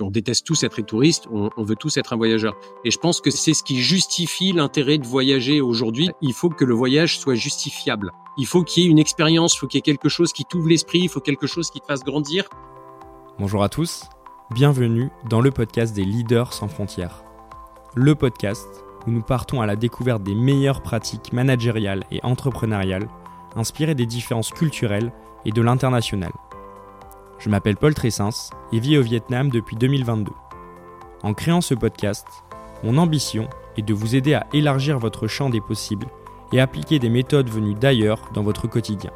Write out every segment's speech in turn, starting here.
on déteste tous être touriste, on, on, veut tous être un voyageur. Et je pense que c'est ce qui justifie l'intérêt de voyager aujourd'hui. Il faut que le voyage soit justifiable. Il faut qu'il y ait une expérience, il faut qu'il y ait quelque chose qui t'ouvre l'esprit, il faut quelque chose qui te fasse grandir. Bonjour à tous, bienvenue dans le podcast des leaders sans frontières. Le podcast où nous partons à la découverte des meilleures pratiques managériales et entrepreneuriales, inspirées des différences culturelles et de l'international. Je m'appelle Paul Tressens et vis au Vietnam depuis 2022. En créant ce podcast, mon ambition est de vous aider à élargir votre champ des possibles et appliquer des méthodes venues d'ailleurs dans votre quotidien.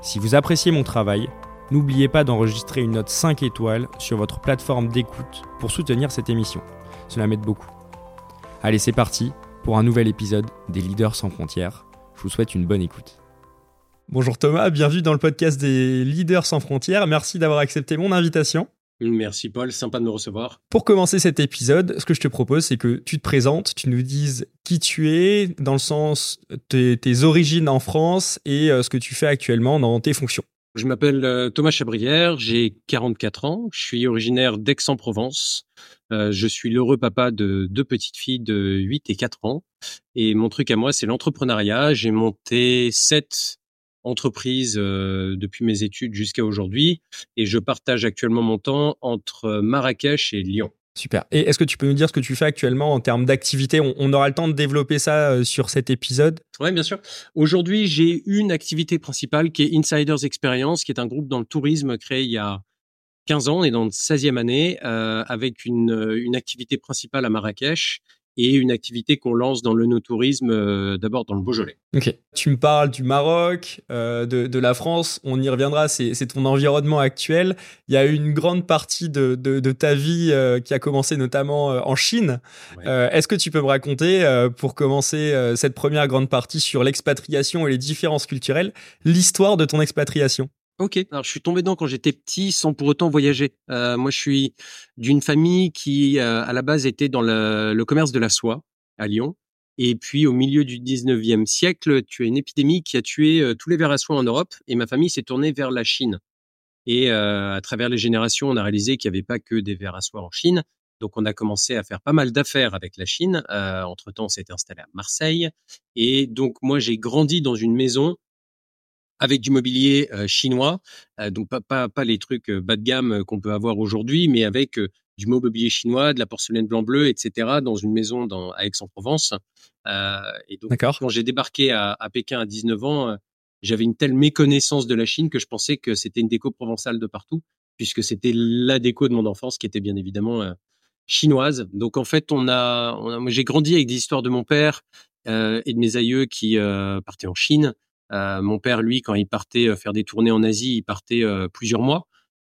Si vous appréciez mon travail, n'oubliez pas d'enregistrer une note 5 étoiles sur votre plateforme d'écoute pour soutenir cette émission. Cela m'aide beaucoup. Allez, c'est parti pour un nouvel épisode des Leaders sans frontières. Je vous souhaite une bonne écoute. Bonjour Thomas, bienvenue dans le podcast des Leaders sans frontières. Merci d'avoir accepté mon invitation. Merci Paul, sympa de me recevoir. Pour commencer cet épisode, ce que je te propose, c'est que tu te présentes, tu nous dises qui tu es, dans le sens tes, tes origines en France et euh, ce que tu fais actuellement dans tes fonctions. Je m'appelle euh, Thomas Chabrière, j'ai 44 ans, je suis originaire d'Aix-en-Provence. Euh, je suis l'heureux papa de deux petites filles de 8 et 4 ans. Et mon truc à moi, c'est l'entrepreneuriat. J'ai monté sept entreprise euh, depuis mes études jusqu'à aujourd'hui et je partage actuellement mon temps entre Marrakech et Lyon. Super. Et est-ce que tu peux nous dire ce que tu fais actuellement en termes d'activité? On, aura le temps de développer ça euh, sur cet épisode. Oui, bien sûr. Aujourd'hui, j'ai une activité principale qui est Insiders Experience, qui est un groupe dans le tourisme créé il y a 15 ans. On est dans le 16e année euh, avec une, une activité principale à Marrakech et une activité qu'on lance dans le no-tourisme, euh, d'abord dans le Beaujolais. Ok. Tu me parles du Maroc, euh, de, de, la France, on y reviendra, c'est ton environnement actuel. Il y a une grande partie de, de, de ta vie euh, qui a commencé notamment en Chine. Est-ce que tu peux me raconter, pour commencer cette première grande partie sur l'expatriation et les différences culturelles, l'histoire de ton expatriation? Ok, alors je suis tombé dedans quand j'étais petit sans pour autant voyager. Euh, moi, je suis d'une famille qui, euh, à la base, était dans le, commerce de la soie à Lyon. Et puis, au milieu du 19e siècle, tu as une épidémie qui a tué euh, tous les vers à soie en Europe et ma famille s'est tournée vers la Chine. Et à travers les générations, on a réalisé qu'il n'y avait pas que des vers à soie en Chine. Donc, on a commencé à faire pas mal d'affaires avec la Chine. entre-temps, on s'était installé à Marseille. Et donc, moi, j'ai grandi dans une maison avec du mobilier chinois, donc pas, pas, pas les trucs bas de gamme qu'on peut avoir aujourd'hui, mais avec du mobilier chinois, de la porcelaine blanc-bleu, etc., dans une maison dans, à Aix-en-Provence. et donc, quand j'ai débarqué à, à, Pékin à 19 ans, j'avais une telle méconnaissance de la Chine que je pensais que c'était une déco provençale de partout, puisque c'était la déco de mon enfance qui était bien évidemment chinoise. Donc en fait, on a, on a moi j'ai grandi avec des histoires de mon père et de mes aïeux qui partaient en Chine. Euh, mon père, lui, quand il partait euh, faire des tournées en Asie, il partait euh, plusieurs mois.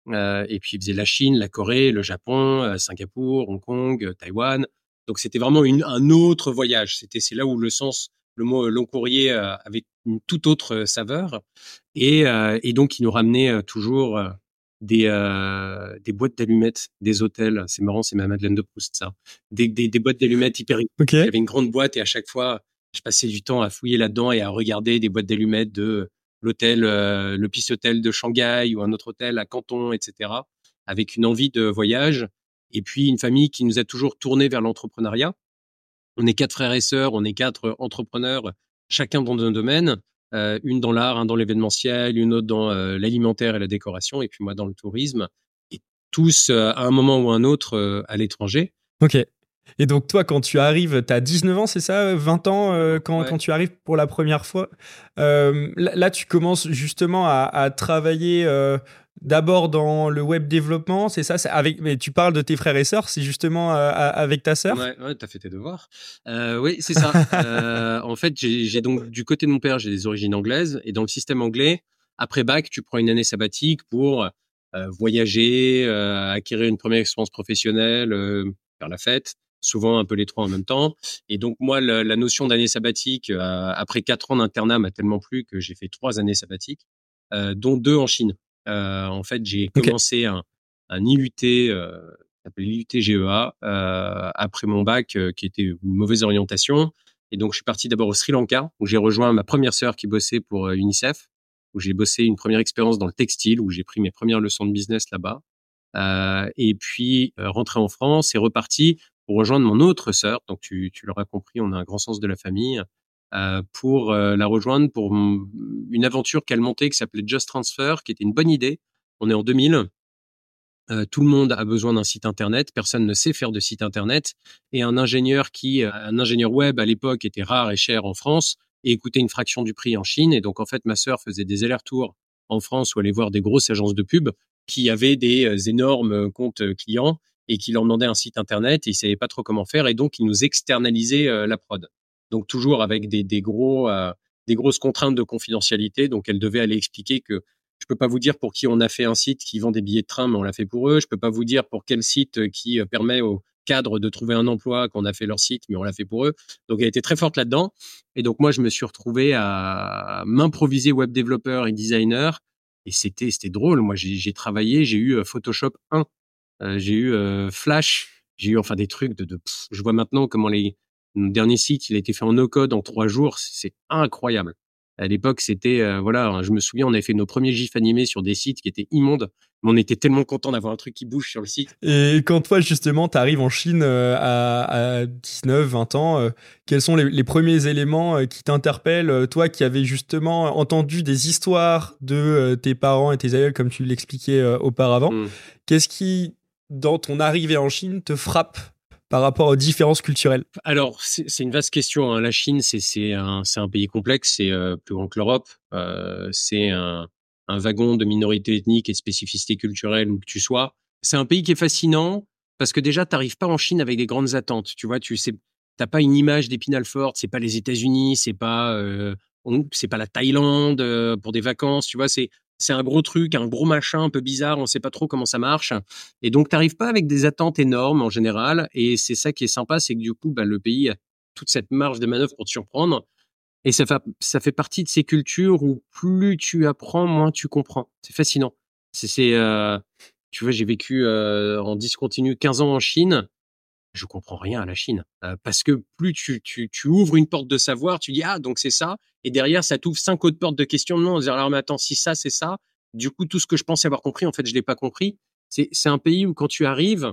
et puis il faisait la Chine, la Corée, le Japon, Singapour, Hong Kong, Taïwan. Donc c'était vraiment une, un autre voyage. C'était c'est là où le sens, le mot long courrier avait une toute autre saveur. Et, et donc il nous ramenait toujours des, des boîtes d'allumettes des hôtels. C'est marrant, c'est ma Madeleine de Proust, ça. Des, des, des boîtes d'allumettes hyper. Okay. Il y avait une grande boîte et à chaque fois, je passais du temps à fouiller là-dedans et à regarder des boîtes d'allumettes de l'hôtel, euh, le Hotel de Shanghai ou un autre hôtel à Canton, etc. Avec une envie de voyage. Et puis une famille qui nous a toujours tourné vers l'entrepreneuriat. On est quatre frères et sœurs, on est quatre entrepreneurs, chacun dans un domaine. Euh, une dans l'art, un dans l'événementiel, une autre dans euh, l'alimentaire et la décoration, et puis moi dans le tourisme. Et tous, à un moment ou un autre, à l'étranger. Ok. Et donc toi, quand tu arrives, tu as 19 ans, c'est ça 20 ans euh, quand, quand, tu arrives pour la première fois. Euh, là, tu commences justement à, à travailler euh, d'abord dans le web développement, c'est ça avec, Mais tu parles de tes frères et sœurs, c'est justement avec ta sœur? Ouais, ouais tu as fait tes devoirs. oui, c'est ça. en fait, j'ai donc du côté de mon père, j'ai des origines anglaises. Et dans le système anglais, après bac, tu prends une année sabbatique pour voyager, acquérir une première expérience professionnelle, faire la fête souvent un peu les trois en même temps. Et donc moi, la, la notion d'année sabbatique, euh, après quatre ans d'internat, m'a tellement plu que j'ai fait trois années sabbatiques, euh, dont deux en Chine. Euh, en fait, j'ai commencé un, un IUT, euh, s'appelle IUT GEA, après mon bac, qui était une mauvaise orientation. Et donc, je suis parti d'abord au Sri Lanka, où j'ai rejoint ma première sœur qui bossait pour UNICEF, où j'ai bossé une première expérience dans le textile, où j'ai pris mes premières leçons de business là-bas. et puis rentrer en France et reparti pour rejoindre mon autre sœur. Donc tu, tu l'auras compris, on a un grand sens de la famille. pour la rejoindre pour une aventure qu'elle montait qui s'appelait Just Transfer, qui était une bonne idée. On est en 2000. Euh, tout le monde a besoin d'un site internet, personne ne sait faire de site internet, et un ingénieur qui, euh, un ingénieur web à l'époque était rare et cher en France, et coûtait une fraction du prix en Chine. Et donc en fait, ma sœur faisait des allers-retours en France ou allait voir des grosses agences de pub qui avaient des euh, énormes comptes clients et qui leur demandaient un site internet et ils savaient pas trop comment faire et donc ils nous externalisaient la prod. Donc toujours avec des, des gros des grosses contraintes de confidentialité. Donc elle devait aller expliquer que je peux pas vous dire pour qui on a fait un site qui vend des billets de train, mais on l'a fait pour eux. Je peux pas vous dire pour quel site euh, qui euh, permet aux cadres de trouver un emploi qu'on a fait leur site, mais on l'a fait pour eux. Donc elle était très forte là-dedans. Et donc moi, je me suis retrouvé à m'improviser web développeur et designer. Et c'était c'était drôle. Moi, j'ai travaillé, j'ai eu euh, Photoshop 1, j'ai eu Flash, j'ai eu enfin des trucs de, de je vois maintenant comment les derniers sites, il a été fait en no code en trois jours. C'est incroyable. À l'époque, c'était euh, voilà, je me souviens, on avait fait nos premiers gifs animés sur des sites qui étaient immondes, mais on était tellement content d'avoir un truc qui bouge sur le site. Et quand toi justement, tu arrives en Chine euh, à, 19, 20 ans, euh, quels sont les, premiers éléments qui t'interpellent, toi qui avais justement entendu des histoires de tes parents et tes aïeuls comme tu l'expliquais auparavant, mmh. qu'est-ce qui dans ton arrivée en Chine te frappe par rapport aux différences culturelles Alors, c'est une vaste question. Hein. La Chine, c'est un, un, pays complexe, c'est euh, plus grand que l'Europe. Euh, c'est un, wagon de minorités ethniques et spécificités culturelles où que tu sois. C'est un pays qui est fascinant parce que déjà, tu n'arrives pas en Chine avec des grandes attentes. Tu vois, tu t'as pas une image d'Épinal forte. C'est pas les États-Unis, c'est pas euh, pas la Thaïlande pour des vacances. Tu vois, c'est c'est un gros truc, un gros machin un peu bizarre, on sait pas trop comment ça marche. Et donc, t'arrives pas avec des attentes énormes en général. Et c'est ça qui est sympa, c'est que du coup, bah, le pays a toute cette marge de manœuvre pour te surprendre. Et ça fait, ça fait partie de ces cultures où plus tu apprends, moins tu comprends. C'est fascinant. C'est, euh, tu vois, j'ai vécu euh, en discontinu 15 ans en Chine je comprends rien à la Chine. Euh, parce que plus tu, tu, tu, ouvres une porte de savoir, tu dis, ah, donc c'est ça. Et derrière, ça t'ouvre cinq autres portes de questions. Non, on alors, mais attends, si ça, c'est ça. Du coup, tout ce que je pensais avoir compris, en fait, je l'ai pas compris. C'est, c'est un pays où quand tu arrives,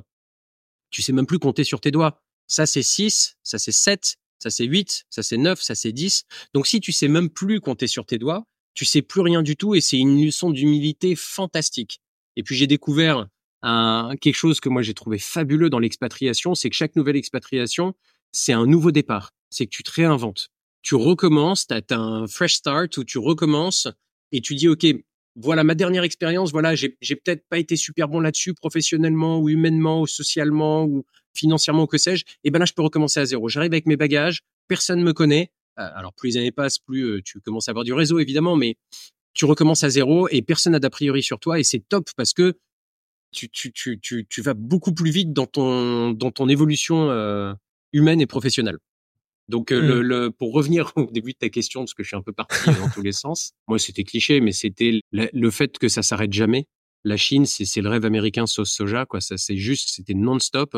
tu sais même plus compter sur tes doigts. Ça, c'est 6, ça, c'est 7, ça, c'est 8, ça, c'est 9, ça, c'est 10. Donc, si tu sais même plus compter sur tes doigts, tu sais plus rien du tout et c'est une leçon d'humilité fantastique. Et puis, j'ai découvert quelque chose que moi j'ai trouvé fabuleux dans l'expatriation, c'est que chaque nouvelle expatriation, c'est un nouveau départ. C'est que tu te réinventes. Tu recommences, tu as, un fresh start où tu recommences et tu dis, OK, voilà ma dernière expérience, voilà, j'ai peut-être pas été super bon là-dessus, professionnellement ou humainement ou socialement ou financièrement ou que sais-je. Et ben là, je peux recommencer à zéro. J'arrive avec mes bagages, personne me connaît. Euh, alors plus les années passent, plus euh, tu commences à avoir du réseau évidemment, mais tu recommences à zéro et personne n'a d'a priori sur toi et c'est top parce que tu, tu, tu, tu, tu vas beaucoup plus vite dans ton, dans ton évolution euh, humaine et professionnelle. Donc, euh, mmh. le, pour revenir au début de ta question, parce que je suis un peu parti dans tous les sens, moi c'était cliché, mais c'était le, fait que ça s'arrête jamais. La Chine, c'est le rêve américain sauce soja, quoi. Ça, c'est juste, c'était non-stop.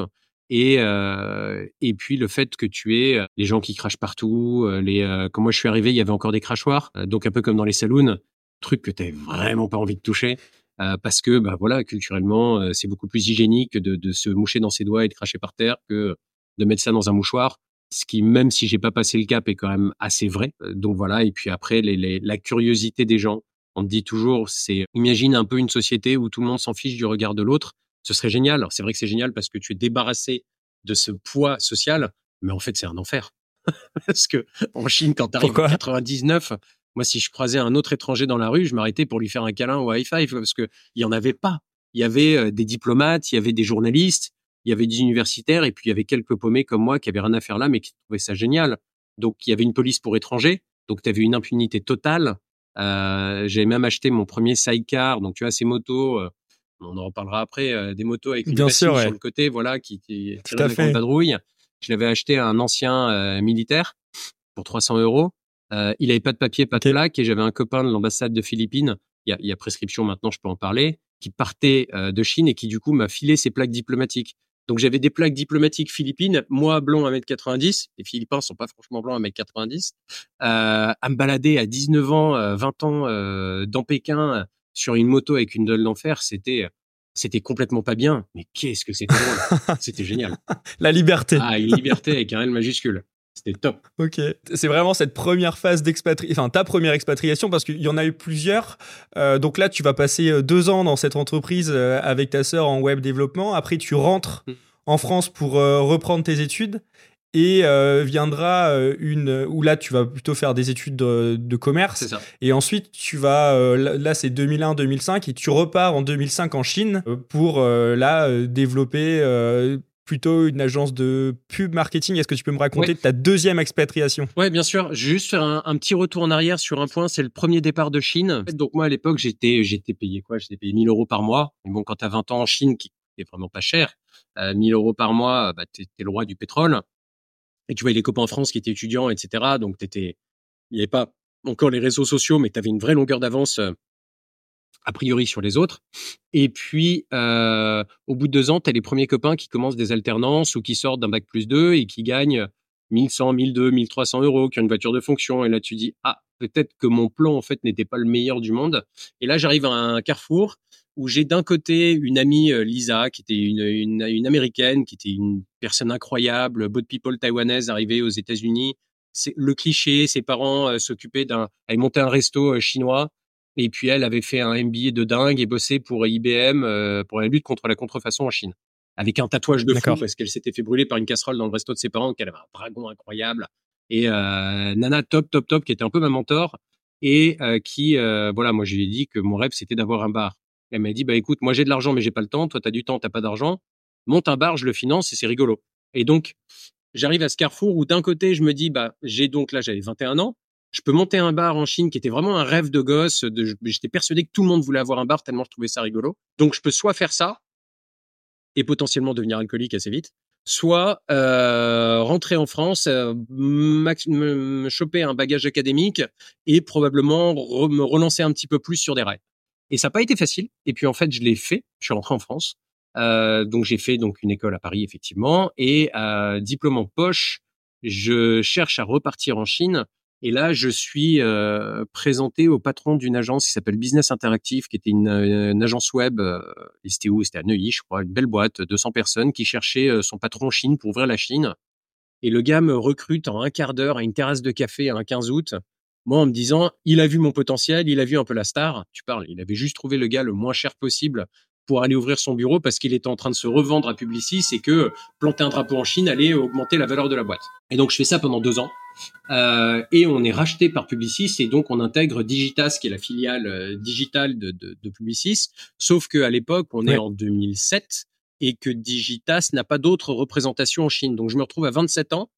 Et euh, et puis le fait que tu aies les gens qui crachent partout, les quand moi je suis arrivé, il y avait encore des crachoirs, donc un peu comme dans les saloons, truc que tu vraiment pas envie de toucher. Euh, parce que bah voilà culturellement euh, c'est beaucoup plus hygiénique de, de, se moucher dans ses doigts et de cracher par terre que de mettre ça dans un mouchoir ce qui même si j'ai pas passé le cap est quand même assez vrai. Euh, donc voilà et puis après les, les, la curiosité des gens. On te dit toujours c'est imagine un peu une société où tout le monde s'en fiche du regard de l'autre. Ce serait génial. C'est vrai que c'est génial parce que tu es débarrassé de ce poids social mais en fait c'est un enfer. Parce que en Chine quand tu arrives en 99 moi, si je croisais un autre étranger dans la rue, je m'arrêtais pour lui faire un câlin ou un high five parce que il y en avait pas. Il y avait euh, des diplomates, il y avait des journalistes, il y avait des universitaires et puis il y avait quelques paumés comme moi qui avaient rien à faire là mais qui trouvaient ça génial. Donc il y avait une police pour étrangers, donc tu avais une impunité totale. Euh, J'avais même acheté mon premier sidecar, donc tu vois ces motos. Euh, on en reparlera après, euh, des motos avec une Bien sur le côté, voilà, qui, qui Tout à fait. Padrouille. Je l'avais acheté à un ancien militaire pour 300 euros. Euh, il avait pas de papier, pas de plaque, et j'avais un copain de l'ambassade de Philippines. Il y, a, il y a, prescription maintenant, je peux en parler, qui partait euh, de Chine et qui du coup m'a filé ses plaques diplomatiques. Donc j'avais des plaques diplomatiques philippines, moi blond à 1m90, les Philippins sont pas franchement blancs à 1m90, euh, à me balader à 19 ans, 20 euh, ans euh, dans Pékin sur une moto avec une dolle d'enfer, c'était C'était complètement pas bien, mais qu'est-ce que c'était drôle. c'était génial. La liberté. Ah, une liberté avec un L majuscule. C'était top. Ok. C'est vraiment cette première phase d'expatriation, enfin ta première expatriation, parce qu'il y en a eu plusieurs. Euh, donc là, tu vas passer euh, deux ans dans cette entreprise euh, avec ta sœur en web développement. Après, tu rentres mm. en France pour reprendre tes études. Et viendra une où là tu vas plutôt faire des études de, de commerce ça. et ensuite tu vas là c'est 2001 2005 et tu repars en 2005 en Chine pour là développer plutôt une agence de pub marketing. Est-ce que tu peux me raconter ta deuxième expatriation? Ouais, bien sûr. Juste faire un, petit retour en arrière sur un point. C'est le premier départ de Chine. Donc moi, à l'époque, j'étais, j'étais payé quoi? J'étais payé 1000 euros par mois. Et bon, quand tu as 20 ans en Chine, qui est vraiment pas cher, euh, 1000 euros par mois, bah, t'es, es le roi du pétrole. Et tu vois, les copains en France qui étaient étudiants, etc. Donc t'étais, il n'y avait pas encore les réseaux sociaux, mais tu avais une vraie longueur d'avance euh, a priori sur les autres. Et puis, euh, au bout de deux ans, tu as les premiers copains qui commencent des alternances ou qui sortent d'un bac plus 2 et qui gagnent 1100, 1200, 1300 euros, qui ont une voiture de fonction. Et là, tu dis, ah, peut-être que mon plan, en fait, n'était pas le meilleur du monde. Et là, j'arrive à un carrefour où j'ai d'un côté une amie, euh, Lisa, qui était une, américaine, qui était une personne incroyable, boat people taïwanaise arrivée aux États-Unis. Le cliché, ses parents euh, s'occupaient d'un, avaient monté un resto chinois et puis elle avait fait un MBA de dingue et bossé pour IBM euh, pour la lutte contre la contrefaçon en Chine. Avec un tatouage de fou parce qu'elle s'était fait brûler par une casserole dans le resto de ses parents, qu'elle avait un dragon incroyable. Et euh, Nana top top top qui était un peu ma mentor et euh, qui voilà moi je lui ai dit que mon rêve c'était d'avoir un bar. Elle m'a dit bah écoute moi j'ai de l'argent mais j'ai pas le temps. Toi t'as du temps t'as pas d'argent. Monte un bar je le finance et c'est rigolo. Et donc j'arrive à ce carrefour où d'un côté je me dis bah j'ai donc là j'avais 21 ans je peux monter un bar en Chine qui était vraiment un rêve de gosse. J'étais persuadé que tout le monde voulait avoir un bar tellement je trouvais ça rigolo. Donc je peux soit faire ça et potentiellement devenir alcoolique assez vite, soit euh, rentrer en France, euh, me, choper un bagage académique et probablement me relancer un petit peu plus sur des rails. Et ça n'a pas été facile. Et puis en fait, je l'ai fait. Je suis rentré en France. Euh, donc j'ai fait donc une école à Paris effectivement et euh, diplôme en poche. Je cherche à repartir en Chine et là, je suis euh, présenté au patron d'une agence qui s'appelle Business Interactive, qui était une, euh, agence web. Euh, c'était où? C'était à Neuilly, je crois, une belle boîte, 200 personnes, qui cherchait euh, son patron Chine pour ouvrir la Chine. Et le gars me recrute en un quart d'heure à une terrasse de café un 15 août. Moi, en me disant, il a vu mon potentiel, il a vu un peu la star. Tu parles, il avait juste trouvé le gars le moins cher possible pour aller ouvrir son bureau parce qu'il était en train de se revendre à Publicis et que planter un drapeau en Chine allait augmenter la valeur de la boîte. Et donc, je fais ça pendant deux ans. Euh, et on est racheté par Publicis et donc on intègre Digitas qui est la filiale euh, digitale de, de, de, Publicis. Sauf qu'à l'époque, on est en 2007 et que Digitas n'a pas d'autre représentation en Chine. Donc je me retrouve à 27 ans,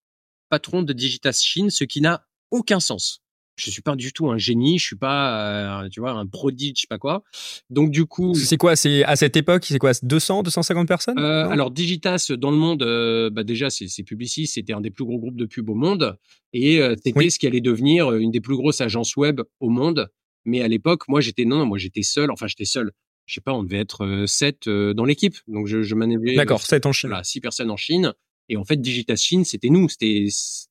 patron de Digitas Chine, ce qui n'a aucun sens je suis pas du tout un génie, je suis pas, euh, tu vois, un prodige, je sais pas quoi. Donc du coup, c'est quoi C'est à cette époque, c'est quoi 200, 250 personnes? Euh, Alors Digitas dans le monde, euh, bah déjà c'est Publicis, c'était un des plus gros groupes de pub au monde et c'était ce qui allait devenir une des plus grosses agences web au monde. Mais à l'époque, moi j'étais non, moi j'étais seul. Enfin j'étais seul. Je sais pas, on devait être sept dans l'équipe. Donc je, je D'accord, sept en Chine. Voilà, six personnes en Chine. Et en fait, Digitas Chine, c'était nous, c'était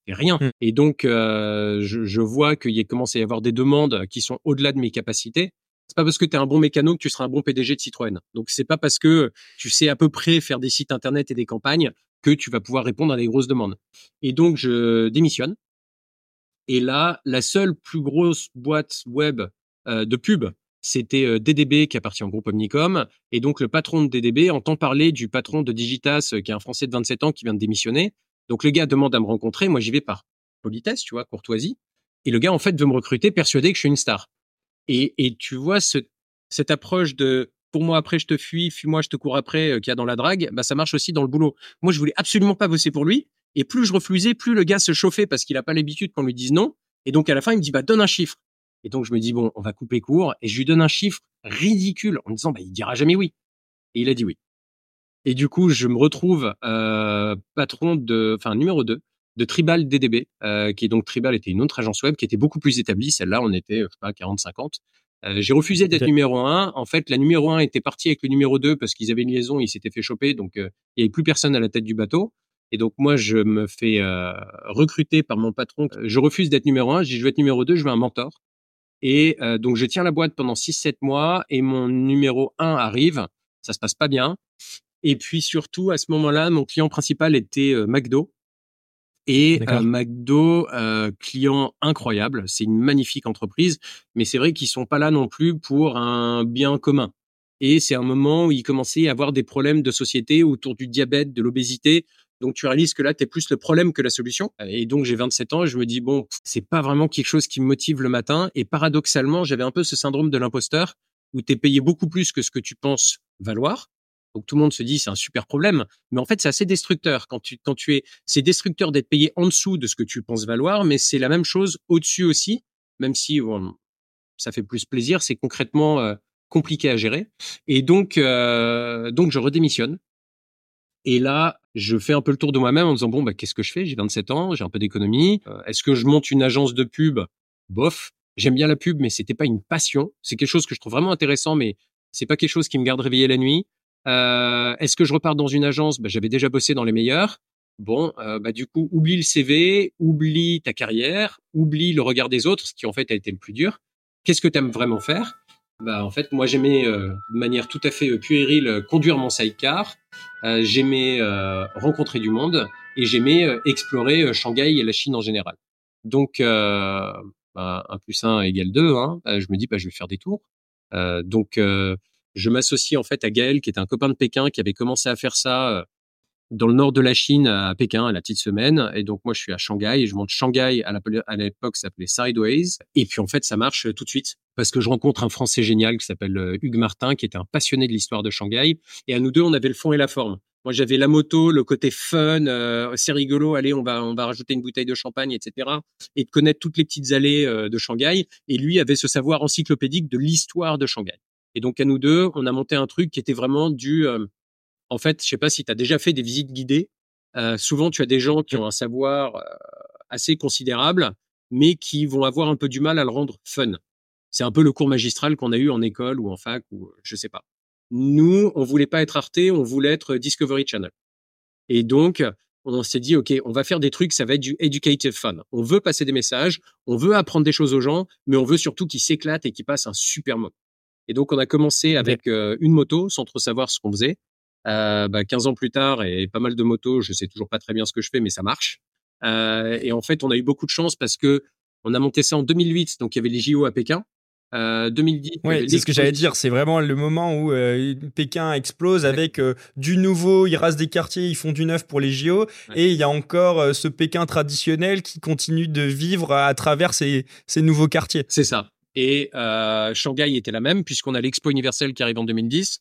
rien. Hmm. Et donc, euh, je, je, vois qu'il y a commencé à y avoir des demandes qui sont au-delà de mes capacités. C'est pas parce que tu es un bon mécano que tu seras un bon PDG de Citroën. Donc, c'est pas parce que tu sais à peu près faire des sites internet et des campagnes que tu vas pouvoir répondre à des grosses demandes. Et donc, je démissionne. Et là, la seule plus grosse boîte web euh, de pub c'était euh, DDB qui appartient au groupe Omnicom. Et donc, le patron de DDB entend parler du patron de Digitas, euh, qui est un Français de 27 ans qui vient de démissionner. Donc, le gars demande à me rencontrer. Moi, j'y vais par politesse, tu vois, courtoisie. Et le gars, en fait, veut me recruter persuadé que je suis une star. Et, et tu vois, ce, cette approche de pour moi après je te fuis, fuis-moi je te cours après euh, qu'il y a dans la drague, bah ça marche aussi dans le boulot. Moi je voulais absolument pas bosser pour lui et plus je refusais, plus le gars se chauffait parce qu'il a pas l'habitude qu'on lui dise non. Et donc à la fin il me dit bah donne un chiffre. Et donc, je me dis, bon, on va couper court. Et je lui donne un chiffre ridicule en me disant, bah, il dira jamais oui. Et il a dit oui. Et du coup, je me retrouve euh, patron de, enfin, numéro 2 de Tribal DDB, euh, qui est donc Tribal était une autre agence web qui était beaucoup plus établie. Celle-là, on était, je sais pas, 40-50. Euh, j'ai refusé d'être numéro 1. En fait, la numéro 1 était partie avec le numéro 2 parce qu'ils avaient une liaison, ils s'étaient fait choper, donc euh, il y avait plus personne à la tête du bateau. Et donc moi, je me fais euh, recruter par mon patron. Je refuse d'être numéro 1, je dis je veux être numéro 2, je veux un mentor. Et euh, donc, je tiens la boîte pendant 6-7 mois et mon numéro 1 arrive. ça se passe pas bien. Et puis surtout, à ce moment-là, mon client principal était McDo. Et McDo, client incroyable, c'est une magnifique entreprise, mais c'est vrai qu'ils sont pas là non plus pour un bien commun. Et c'est un moment où il commençait à avoir des problèmes de société autour du diabète, de l'obésité. Donc tu réalises que là, tu es plus le problème que la solution. Et donc j'ai 27 ans et je me dis, bon, c'est pas vraiment quelque chose qui me motive le matin. Et paradoxalement, j'avais un peu ce syndrome de l'imposteur où tu es payé beaucoup plus que ce que tu penses valoir. Donc tout le monde se dit c'est un super problème, mais en fait c'est assez destructeur quand tu quand tu es c'est destructeur d'être payé en dessous de ce que tu penses valoir, mais c'est la même chose au-dessus aussi, même si ça fait plus plaisir, c'est concrètement euh, compliqué à gérer. Et donc, euh, donc je redémissionne. Et là, je fais un peu le tour de moi-même en me disant bon, bah, qu'est-ce que je fais? J'ai 27 ans, j'ai un peu d'économie. Euh, est-ce que je monte une agence de pub? Bof. J'aime bien la pub, mais c'était pas une passion. C'est quelque chose que je trouve vraiment intéressant, mais c'est pas quelque chose qui me garde réveillé la nuit. Euh, Est-ce que je repars dans une agence? Bah, J'avais déjà bossé dans les meilleurs. Bon, euh, bah, du coup, oublie le CV, oublie ta carrière, oublie le regard des autres, ce qui en fait a été le plus dur. Qu'est-ce que tu aimes vraiment faire? Bah, en fait, moi, j'aimais euh, de manière tout à fait euh, puérile euh, conduire mon sidecar. Euh, j'aimais rencontrer du monde et j'aimais explorer Shanghai et la Chine en général. Donc, bah, 1 plus 1 égale 2. Hein, je me dis, bah, je vais faire des tours. donc, je m'associe en fait à Gaël, qui est un copain de Pékin, qui avait commencé à faire ça dans le nord de la Chine, à Pékin, à la petite semaine. Et donc, moi, je suis à Shanghai et je monte Shanghai à l'époque, ça s'appelait Sideways. Et puis, en fait, ça marche tout de suite parce que je rencontre un Français génial qui s'appelle euh, Hugues Martin, qui était un passionné de l'histoire de Shanghai. Et à nous deux, on avait le fond et la forme. Moi, j'avais la moto, le côté fun, euh, c'est rigolo. Allez, on va, on va rajouter une bouteille de champagne, etc. Et de connaître toutes les petites allées euh, de Shanghai. Et lui avait ce savoir encyclopédique de l'histoire de Shanghai. Et donc, à nous deux, on a monté un truc qui était vraiment du, en fait, je sais pas si tu as déjà fait des visites guidées. Euh, souvent, tu as des gens qui ont un savoir euh, assez considérable, mais qui vont avoir un peu du mal à le rendre fun. C'est un peu le cours magistral qu'on a eu en école ou en fac ou je sais pas. Nous, on voulait pas être Arte, on voulait être Discovery Channel. Et donc, on s'est dit, OK, on va faire des trucs, ça va être du educative fun. On veut passer des messages, on veut apprendre des choses aux gens, mais on veut surtout qu'ils s'éclatent et qu'ils passent un super moment. Et donc, on a commencé avec euh, une moto sans trop savoir ce qu'on faisait. Euh, bah, 15 ans plus tard et pas mal de motos, je sais toujours pas très bien ce que je fais, mais ça marche. Euh, et en fait, on a eu beaucoup de chance parce que on a monté ça en 2008, donc il y avait les JO à Pékin. Euh, 2010. Oui, c'est ce que j'allais dire. C'est vraiment le moment où euh, Pékin explose avec euh, du nouveau. Ils rasent des quartiers, ils font du neuf pour les JO, et il y a encore ce Pékin traditionnel qui continue de vivre à, travers ces, ces nouveaux quartiers. C'est ça. Et Shanghai était la même puisqu'on a l'Expo universelle qui arrive en 2010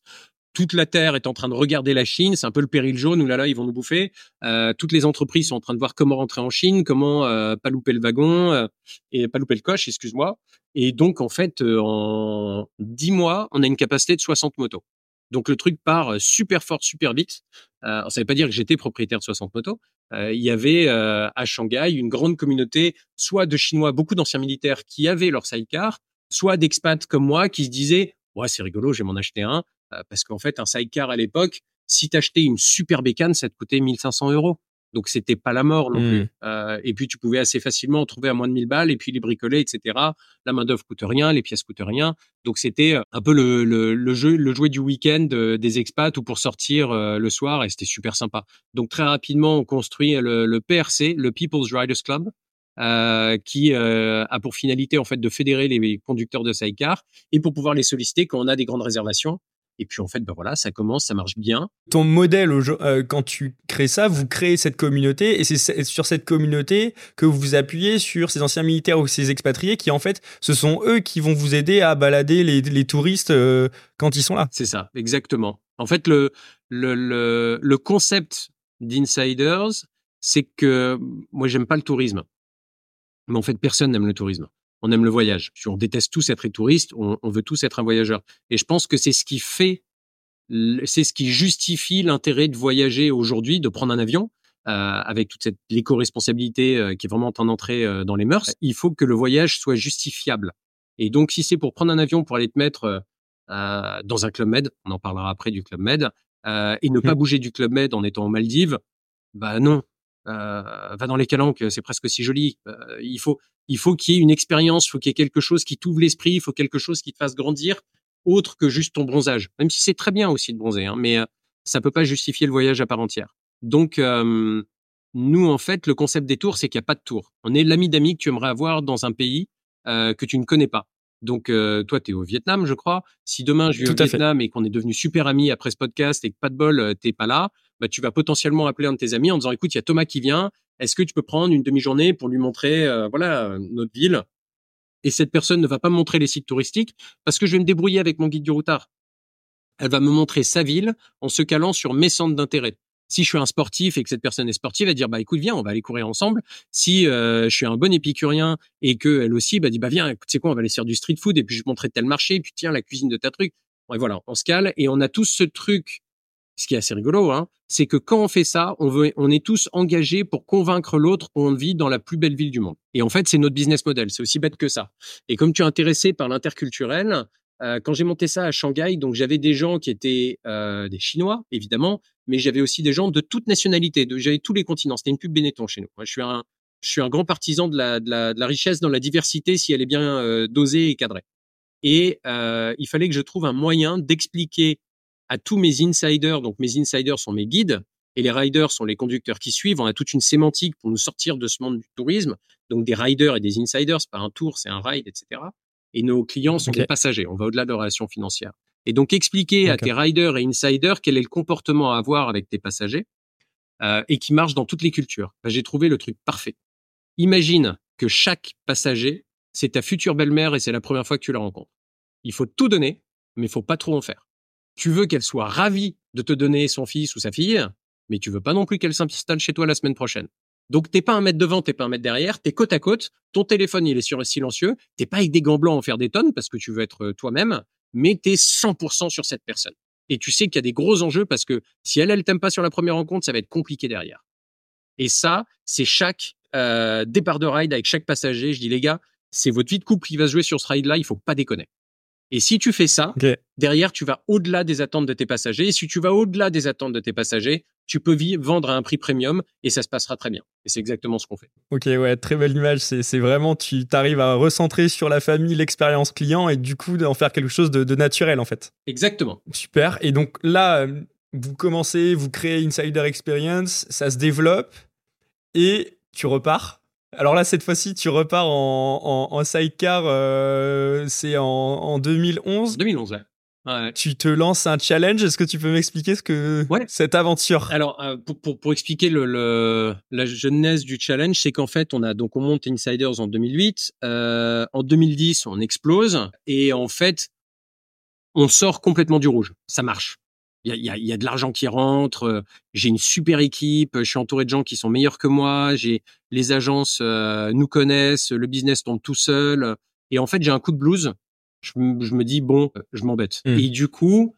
toute la Terre est en train de regarder la Chine, c'est un peu le péril jaune, là, ils vont nous bouffer. Euh, toutes les entreprises sont en train de voir comment rentrer en Chine, comment euh, pas louper le wagon euh, et pas louper le coche, excuse-moi. Et donc, en fait, en 10 mois, on a une capacité de 60 motos. Donc, le truc part super fort, super vite. Euh, ça veut pas dire que j'étais propriétaire de 60 motos. il y avait à Shanghai une grande communauté, soit de Chinois, beaucoup d'anciens militaires qui avaient leur sidecar, soit d'expats comme moi qui se disaient ouais c'est rigolo, je vais m'en acheter un. Euh, parce qu'en fait, un sidecar à l'époque, si t'achetais une super bécane, ça te coûtait 1500 euros. Donc c'était pas la mort non plus. Mmh. Euh, et puis tu pouvais assez facilement en trouver à moins de 1000 balles et puis les bricoler, etc. La main d'œuvre coûte rien, les pièces coûtent rien. Donc c'était euh, un peu le, le, le, jeu, le jouet du week-end des expats ou pour sortir le soir et c'était super sympa. Donc très rapidement on construit le, le PRC, le People's Riders Club. Euh, qui euh, a pour finalité en fait de fédérer les conducteurs de sidecar et pour pouvoir les solliciter quand on a des grandes réservations et puis en fait, ben voilà, ça commence, ça marche bien. Ton modèle, euh, quand tu crées ça, vous créez cette communauté et c'est sur cette communauté que vous vous appuyez sur ces anciens militaires ou ces expatriés qui en fait, ce sont eux qui vont vous aider à balader les, les touristes euh, quand ils sont là. C'est ça, exactement. En fait, le, le, le, le concept d'Insiders, c'est que moi, j'aime pas le tourisme. Mais en fait, personne n'aime le tourisme on aime le voyage. On déteste tous être touriste, on, on veut tous être un voyageur. Et je pense que c'est ce qui fait, c'est ce qui justifie l'intérêt de voyager aujourd'hui, de prendre un avion. Euh, avec toute cette l'éco-responsabilité euh, qui est vraiment en train d'entrer euh, dans les mœurs, il faut que le voyage soit justifiable. Et donc, si c'est pour prendre un avion pour aller te mettre dans un club med, on en parlera après du club med, et ne pas mmh. bouger du club med en étant en Maldives, bah non, va dans les calanques, c'est presque si joli. il faut, il faut qu'il y ait une expérience, il faut qu'il y ait quelque chose qui t'ouvre l'esprit, il faut quelque chose qui te fasse grandir autre que juste ton bronzage. Même si c'est très bien aussi de bronzer, hein, mais ça peut pas justifier le voyage à part entière. Donc nous, en fait, le concept des tours, c'est qu'il n'y a pas de tour. On est l'ami d'amis que tu aimerais avoir dans un pays que tu ne connais pas. Donc, euh, toi, tu es au Vietnam, je crois. Si demain, je vais au Vietnam et qu'on est devenu super amis après ce podcast et que pas de bol, euh, t'es pas là, bah, tu vas potentiellement appeler un de tes amis en disant, écoute, il y a Thomas qui vient. Est-ce que tu peux prendre une demi-journée pour lui montrer, euh, voilà, notre ville? Et cette personne ne va pas me montrer les sites touristiques parce que je vais me débrouiller avec mon guide du routard. Elle va me montrer sa ville en se calant sur mes centres d'intérêt. Si je suis un sportif et que cette personne est sportive, elle va dire bah écoute viens, on va aller courir ensemble. Si euh, je suis un bon épicurien et que elle aussi bah dit bah viens, écoute c'est quoi, on va aller faire du street food et puis je vais montrer tel marché et puis tiens la cuisine de ta truc. Et voilà, on se cale et on a tous ce truc. Ce qui est assez rigolo, hein, c'est que quand on fait ça, on veut, on est tous engagés pour convaincre l'autre qu'on vit dans la plus belle ville du monde. Et en fait, c'est notre business model. C'est aussi bête que ça. Et comme tu es intéressé par l'interculturel, euh, quand j'ai monté ça à Shanghai, donc j'avais des gens qui étaient euh, des Chinois, évidemment, mais j'avais aussi des gens de toute nationalité, j'avais tous les continents. C'était une pub Benetton chez nous. je suis un, je suis un grand partisan de la, de la, de la richesse dans la diversité si elle est bien euh, dosée et cadrée. Et euh, il fallait que je trouve un moyen d'expliquer à tous mes insiders, donc mes insiders sont mes guides, et les riders sont les conducteurs qui suivent. On a toute une sémantique pour nous sortir de ce monde du tourisme. Donc des riders et des insiders, c'est pas un tour, c'est un ride, etc. Et nos clients sont des passagers. On va au-delà de la relation financière. Et donc expliquer à tes riders et insiders quel est le comportement à avoir avec tes passagers euh, et qui marche dans toutes les cultures. Ben, J'ai trouvé le truc parfait. Imagine que chaque passager, c'est ta future belle-mère et c'est la première fois que tu la rencontres. Il faut tout donner, mais il faut pas trop en faire. Tu veux qu'elle soit ravie de te donner son fils ou sa fille, mais tu veux pas non plus qu'elle s'installe chez toi la semaine prochaine. Donc t'es pas un mètre devant, t'es pas un mètre derrière, t'es côte à côte. Ton téléphone il est sur silencieux. T'es pas avec des gants blancs en faire des tonnes parce que tu veux être euh, toi-même mais tu es 100% sur cette personne. Et tu sais qu'il y a des gros enjeux parce que si elle, elle t'aime pas sur la première rencontre, ça va être compliqué derrière. Et ça, c'est chaque euh, départ de ride avec chaque passager. Je dis, les gars, c'est votre vie de couple qui va se jouer sur ce ride-là, il faut pas déconner. Et si tu fais ça, derrière, tu vas au-delà des attentes de tes passagers. Et si tu vas au-delà des attentes de tes passagers, tu peux vendre à un prix premium et ça se passera très bien. Et c'est exactement ce qu'on fait. Ok, ouais, très belle image. C'est vraiment, tu arrives à recentrer sur la famille, l'expérience client et du coup d'en faire quelque chose de, de, naturel en fait. Exactement. Super. Et donc là, vous commencez, vous créez Insider Experience, ça se développe et tu repars alors là, cette fois-ci, tu repars en, sidecar, euh, c'est en, 2011 2011, ouais. Tu te lances un challenge. Est-ce que tu peux m'expliquer ce que cette aventure? Alors euh, pour, expliquer le, la genèse du challenge, c'est qu'en fait on a donc on monte Insiders en 2008, euh, en 2010 on explose et en fait on sort complètement du rouge. Ça marche. Il y a, y a, de l'argent qui rentre. Euh, j'ai une super équipe. Je suis entouré de gens qui sont meilleurs que moi. J'ai les agences euh, nous connaissent. Le business tombe tout seul. Et en fait, j'ai un coup de blues. Je, me dis bon, je m'embête. Mmh. Et du coup,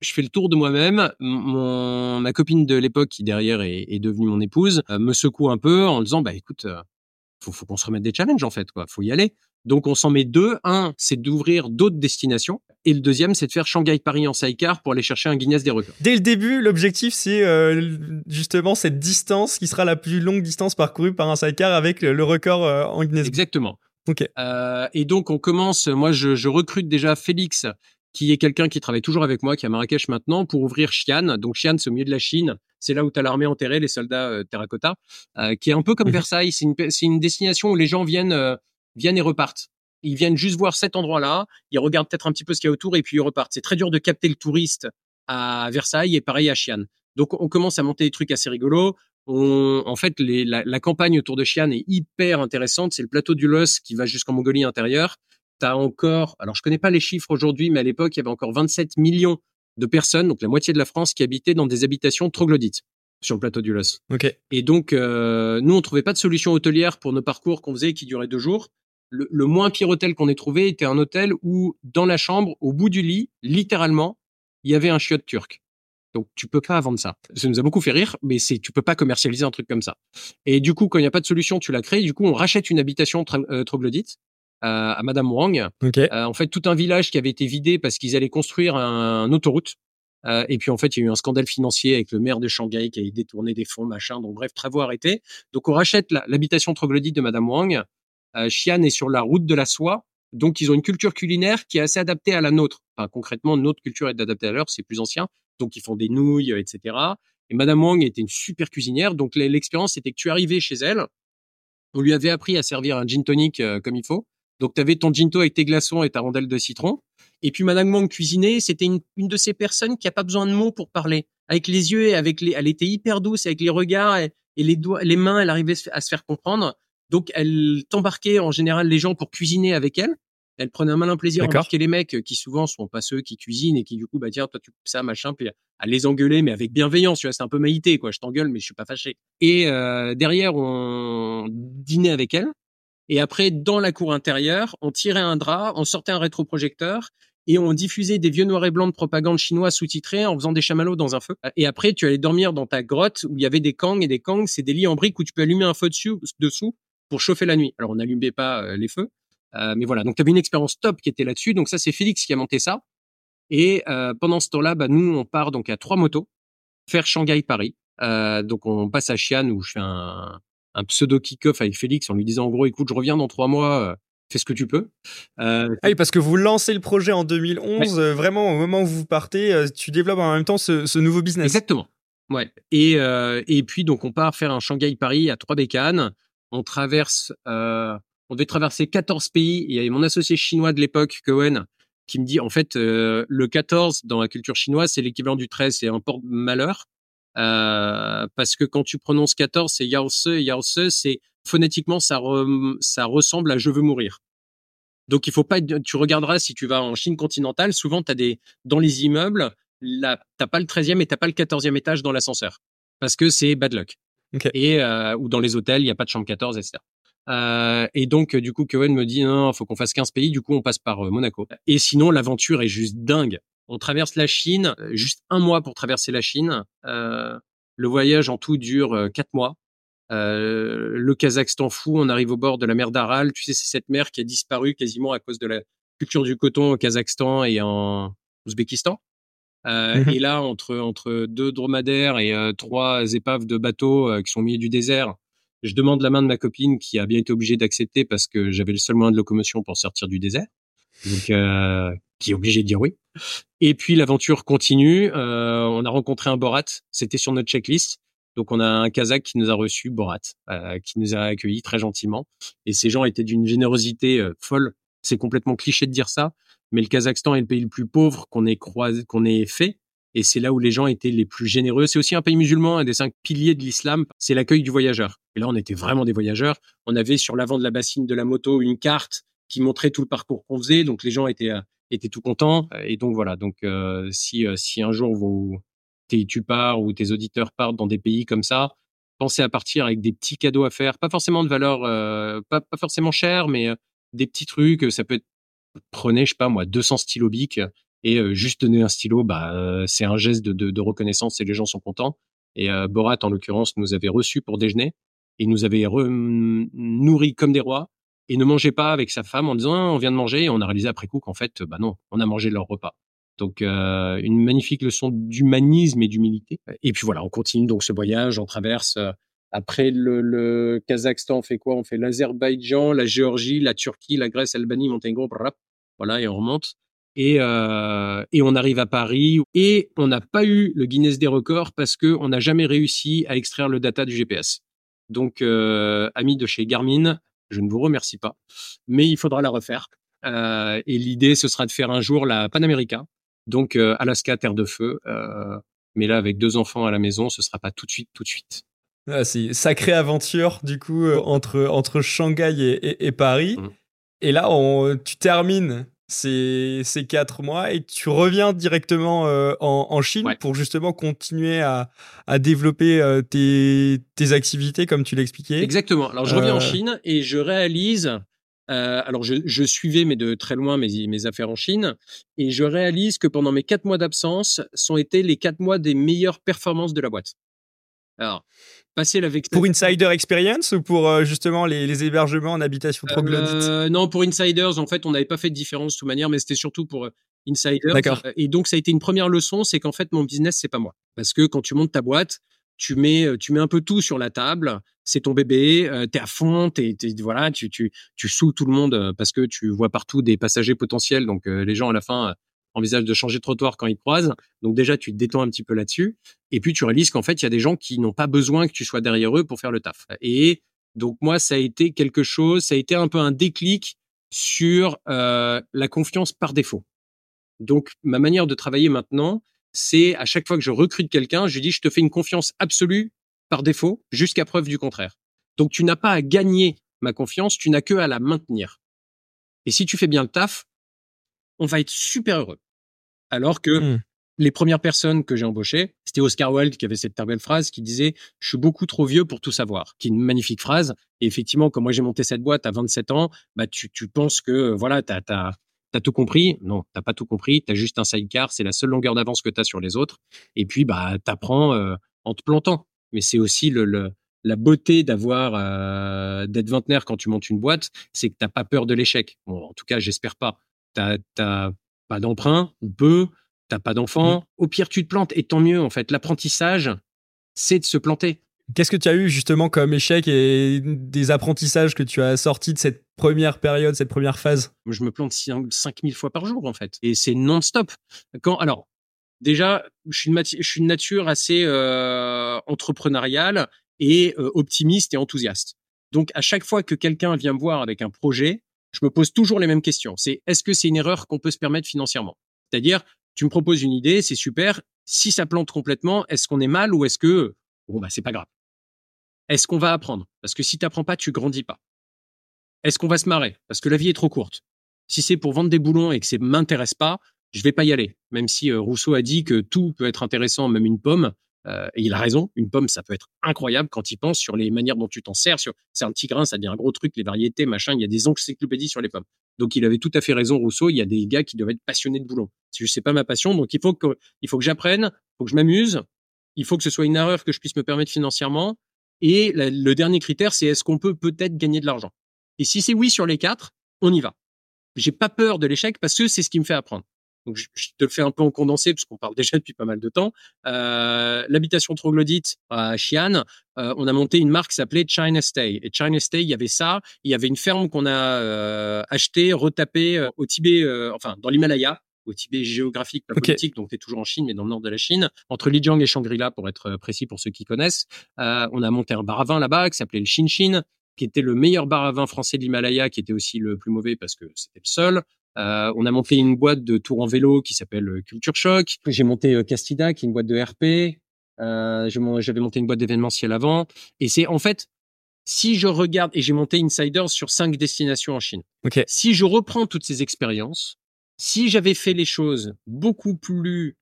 je fais le tour de moi-même. Mon, ma copine de l'époque, qui derrière est, est, devenue mon épouse, euh, me secoue un peu en disant bah écoute, faut, faut qu'on se remette des challenges en fait. Quoi. Faut y aller. Donc on s'en met deux. Un, c'est d'ouvrir d'autres destinations. Et le deuxième, c'est de faire Shanghai-Paris en sidecar pour aller chercher un Guinness des records. Dès le début, l'objectif, c'est euh, justement cette distance qui sera la plus longue distance parcourue par un sidecar avec le, record euh, en Guinness. Exactement. Ok. Euh, et donc on commence. Moi, je, je recrute déjà Félix, qui est quelqu'un qui travaille toujours avec moi, qui est à Marrakech maintenant, pour ouvrir Xi'an. Donc Xi'an, c'est au milieu de la Chine. C'est là où tu as l'armée enterrée, les soldats terracotta, qui est un peu comme mhm. Versailles. C'est une, une, destination où les gens viennent viennent et repartent. Ils viennent juste voir cet endroit-là, ils regardent peut-être un petit peu ce qu'il y a autour et puis ils repartent. C'est très dur de capter le touriste à Versailles et pareil à Xi'an. Donc on commence à monter des trucs assez rigolos. On, en fait, les, la, la, campagne autour de Xi'an est hyper intéressante. C'est le plateau du Los qui va jusqu'en Mongolie intérieure. T'as encore, alors je connais pas les chiffres aujourd'hui, mais à l'époque il y avait encore 27 millions de personnes, donc la moitié de la France, qui habitaient dans des habitations troglodytes sur le plateau du Los. Okay. Et donc, euh, nous, on trouvait pas de solution hôtelière pour nos parcours qu'on faisait qui duraient deux jours le, moins pire hôtel qu'on ait trouvé était un hôtel où, dans la chambre, au bout du lit, littéralement, il y avait un chiotte turc. Donc tu peux pas vendre ça. Ça nous a beaucoup fait rire, mais c'est tu peux pas commercialiser un truc comme ça. Et du coup, quand il n'y a pas de solution, tu la crées. Du coup, on rachète une habitation euh, troglodyte euh, à Madame Wang. Euh, en fait, tout un village qui avait été vidé parce qu'ils allaient construire un, autoroute. Euh, et puis en fait, il y a eu un scandale financier avec le maire de Shanghai qui a détourné des fonds, machin. Donc bref, travaux arrêtés. Donc on rachète l'habitation troglodyte de Madame Wang. Euh, Xi'an est sur la route de la soie. Donc, ils ont une culture culinaire qui est assez adaptée à la nôtre. Enfin, concrètement, notre culture est adaptée à leur, c'est plus ancien. Donc, ils font des nouilles, etc. Et Madame Wang était une super cuisinière. Donc, l'expérience, c'était que tu arrivais chez elle. On lui avait appris à servir un gin tonic euh, comme il faut. Donc, tu avais ton ginto avec tes glaçons et ta rondelle de citron. Et puis, Madame Wang cuisinait. C'était une, de ces personnes qui a pas besoin de mots pour parler. Avec les yeux et avec les, elle était hyper douce avec les regards et, les doigts, les mains, elle arrivait à se faire comprendre. Donc, elle t'embarquait en général les gens pour cuisiner avec elle. Elle prenait un malin plaisir à embarquer les mecs qui souvent sont pas ceux qui cuisinent et qui du coup, bah tiens, toi tu ça, machin, puis à les engueuler, mais avec bienveillance, tu vois, c'est un peu maïté, quoi. Je t'engueule, mais je suis pas fâché. Et euh, derrière, on dînait avec elle. Et après, dans la cour intérieure, on tirait un drap, on sortait un rétroprojecteur et on diffusait des vieux noirs et blancs de propagande chinoise sous-titrés en faisant des chamallows dans un feu. Et après, tu allais dormir dans ta grotte où il y avait des kangs et des kangs, c'est des lits en briques où tu peux allumer un feu dessus, dessous pour chauffer la nuit. Alors, on n'allumait pas euh, les feux, euh, mais voilà. Donc, tu avais une expérience top qui était là-dessus. Donc, ça, c'est Félix qui a monté ça. Et euh, pendant ce temps-là, bah, nous, on part donc à trois motos faire Shanghai-Paris. donc, on passe à Xi'an où je fais un, un pseudo kick-off avec Félix en lui disant en gros, écoute, je reviens dans trois mois fais ce que tu peux. Euh, ah oui, parce que vous lancez le projet en 2011, vraiment au moment où vous partez, tu développes en même temps ce, ce nouveau business. Exactement. Ouais. Et, euh, et puis donc on part faire un Shanghai-Paris à trois bécanes on traverse, euh, on devait traverser 14 pays. Il y avait mon associé chinois de l'époque, Cohen, qui me dit en fait euh, le 14 dans la culture chinoise c'est l'équivalent du 13, c'est un porte-malheur euh, parce que quand tu prononces 14 c'est Yao Se, Yao Se, c'est phonétiquement ça ça ressemble à je veux mourir. Donc il faut pas tu regarderas si tu vas en Chine continentale, souvent tu as des dans les immeubles, là t'as pas le 13e et t'as pas le 14e étage dans l'ascenseur parce que c'est bad luck. Et euh, ou dans les hôtels, il n'y a pas de chambre 14, etc. Euh, et donc, du coup, Cohen me dit, non, faut qu'on fasse 15 pays. Du coup, on passe par euh, Monaco. Et sinon, l'aventure est juste dingue. On traverse la Chine, euh, juste un mois pour traverser la Chine. Euh, le voyage en tout dure quatre mois. Euh, le Kazakhstan fou, on arrive au bord de la mer d'Aral. Tu sais, c'est cette mer qui a disparu quasiment à cause de la culture du coton au Kazakhstan et en Ouzbékistan. Euh, mmh et là, entre entre deux dromadaires et euh, trois épaves de bateaux euh, qui sont au milieu du désert, je demande la main de ma copine qui a bien été obligée d'accepter parce que j'avais le seul moyen de locomotion pour sortir du désert, donc qui est obligé de dire oui. Et puis l'aventure continue. on a rencontré un Borat, c'était sur notre checklist. Donc on a un Kazakh qui nous a reçu, Borat, qui nous a accueillis très gentiment. Et ces gens étaient d'une générosité folle. C'est complètement cliché de dire ça, mais le Kazakhstan est le pays le plus pauvre qu'on ait croisé, qu'on ait fait. Et c'est là où les gens étaient les plus généreux. C'est aussi un pays musulman, un des cinq piliers de l'islam, c'est l'accueil du voyageur. Et là, on était vraiment des voyageurs. On avait sur l'avant de la bassine de la moto une carte qui montrait tout le parcours qu'on faisait. Donc les gens étaient euh, étaient tout contents. Et donc voilà. Donc euh, si euh, si un jour vous tu pars ou tes auditeurs partent dans des pays comme ça, pensez à partir avec des petits cadeaux à faire, pas forcément de valeur, pas, forcément cher, mais des petits trucs. Ça peut être prenez, je sais pas moi, 200 stylos bic et euh, juste donner un stylo, bah, euh, c'est un geste de, de, de, reconnaissance et les gens sont contents. Et euh, Borat, en l'occurrence, nous avait reçus pour déjeuner. Et nous avait nourris comme des rois et ne mangeait pas avec sa femme en disant ah, on vient de manger. Et on a réalisé après coup qu'en fait bah non on a mangé leur repas. Donc euh, une magnifique leçon d'humanisme et d'humilité. Et puis voilà on continue donc ce voyage on traverse après le, le, Kazakhstan, on fait quoi? On fait l'Azerbaïdjan, la Géorgie, la Turquie, la Grèce, l'Albanie, Monténégro, voilà, et on remonte. Et, euh, et on arrive à Paris et on n'a pas eu le Guinness des records parce que on n'a jamais réussi à extraire le data du GPS. Donc, euh, amis de chez Garmin, je ne vous remercie pas, mais il faudra la refaire. Euh, et l'idée, ce sera de faire un jour la Panamérica, donc euh, Alaska, terre de feu. Mais là, avec deux enfants à la maison, ce sera pas tout de suite, tout de suite. Ah, c'est sacrée aventure, du coup, entre, entre Shanghai et, et, Paris. Mmh. Et là, on, tu termines ces, ces quatre mois et tu reviens directement euh, en, en, Chine pour justement continuer à, à développer euh, tes, tes, activités, comme tu l'expliquais. Exactement. Alors, je reviens en Chine et je réalise. alors, je, je, suivais, mais de très loin, mes, mes affaires en Chine. Et je réalise que pendant mes quatre mois d'absence, sont été les quatre mois des meilleures performances de la boîte. Alors, passer la Pour Insider Experience ou pour euh, justement les, les, hébergements en habitation troglodyte euh, Non, pour Insiders, en fait, on n'avait pas fait de différence de toute manière, mais c'était surtout pour euh, Insiders. D'accord. Et donc, ça a été une première leçon, c'est qu'en fait, mon business, c'est pas moi. Parce que quand tu montes ta boîte, tu mets, tu mets un peu tout sur la table. C'est ton bébé, euh, t'es à fond, t'es, voilà, tu, tu, tu saoules tout le monde parce que tu vois partout des passagers potentiels. Donc les gens à la fin envisagent de changer de trottoir quand ils croisent. Donc déjà, tu te détends un petit peu là-dessus. Et puis tu réalises qu'en fait, il y a des gens qui n'ont pas besoin que tu sois derrière eux pour faire le taf. Et donc moi, ça a été quelque chose, ça a été un peu un déclic sur euh, la confiance par défaut. Donc ma manière de travailler maintenant, c'est à chaque fois que je recrute quelqu'un, je lui dis je te fais une confiance absolue par défaut jusqu'à preuve du contraire. Donc tu n'as pas à gagner ma confiance, tu n'as que à la maintenir. Et si tu fais bien le taf, on va être super heureux. Alors que mmh les premières personnes que j'ai embauchées, c'était Oscar Wilde qui avait cette très belle phrase qui disait "Je suis beaucoup trop vieux pour tout savoir", qui est une magnifique phrase. Et effectivement, quand moi j'ai monté cette boîte à 27 ans, bah tu, tu penses que voilà, t'as as, as, tout compris. Non, t'as pas tout compris. T'as juste un sidecar. C'est la seule longueur d'avance que t'as sur les autres. Et puis bah t'apprends euh, en te plantant. Mais c'est aussi le, le, la beauté d'avoir euh, d'être vingtenaire quand tu montes une boîte, c'est que t'as pas peur de l'échec. Bon, en tout cas, j'espère pas. T'as pas d'emprunt ou peu t'as pas d'enfant. Mmh. Au pire, tu te plantes et tant mieux, en fait. L'apprentissage, c'est de se planter. Qu'est-ce que tu as eu justement comme échec et des apprentissages que tu as sortis de cette première période, cette première phase? Je me plante 5000 fois par jour, en fait. Et c'est non-stop. Quand, alors, déjà, je suis une, je suis une nature assez euh, entrepreneuriale et euh, optimiste et enthousiaste. Donc, à chaque fois que quelqu'un vient me voir avec un projet, je me pose toujours les mêmes questions. C'est est-ce que c'est une erreur qu'on peut se permettre financièrement? C'est-à-dire, tu me proposes une idée, c'est super. Si ça plante complètement, est-ce qu'on est mal ou est-ce que bon bah c'est pas grave? Est-ce qu'on va apprendre? Parce que si tu n'apprends pas, tu grandis pas. Est-ce qu'on va se marrer? Parce que la vie est trop courte. Si c'est pour vendre des boulons et que ça m'intéresse pas, je vais pas y aller. Même si euh, Rousseau a dit que tout peut être intéressant, même une pomme. Euh, et il a raison, une pomme, ça peut être incroyable quand il pense sur les manières dont tu t'en sers. Sur, c'est un petit grain, ça devient un gros truc, les variétés, machin. Il y a des encyclopédies sur les pommes. Donc il avait tout à fait raison, Rousseau. Il y a des gars qui doivent être passionnés de boulon. Si sais pas ma passion, donc il faut que, il faut que j'apprenne, il faut que je m'amuse, il faut que ce soit une erreur que je puisse me permettre financièrement. Et le dernier critère, c'est est-ce qu'on peut peut-être gagner de l'argent? Et si c'est oui sur les quatre, on y va. J'ai pas peur de l'échec parce que c'est ce qui me fait apprendre. Donc je, te le fais un peu en condensé parce qu'on parle déjà depuis pas mal de temps. Euh, L'habitation troglodyte à Xi'an, euh, on a monté une marque qui s'appelait China Stay. Et China Stay, il y avait ça. Il y avait une ferme qu'on a euh, achetée, retapée euh, au Tibet, euh, enfin dans l'Himalaya, au Tibet géographique, pas politique, donc tu es toujours en Chine, mais dans le nord de la Chine, entre Lijiang et Shangri-La, pour être précis pour ceux qui connaissent. Euh, on a monté un bar à vin là-bas qui s'appelait le Shin qui était le meilleur bar à vin français de l'Himalaya, qui était aussi le plus mauvais parce que c'était le seul. Euh, on a monté une boîte de tours en vélo qui s'appelle euh, Culture Shock. J'ai monté euh, Castida, qui est une boîte de RP. Euh, J'avais monté une boîte d'événementiel avant. Et c'est en fait, si je regarde, et j'ai monté Insiders sur cinq destinations en Chine. Okay. Si je reprends toutes ces expériences, si j'avais fait les choses beaucoup plus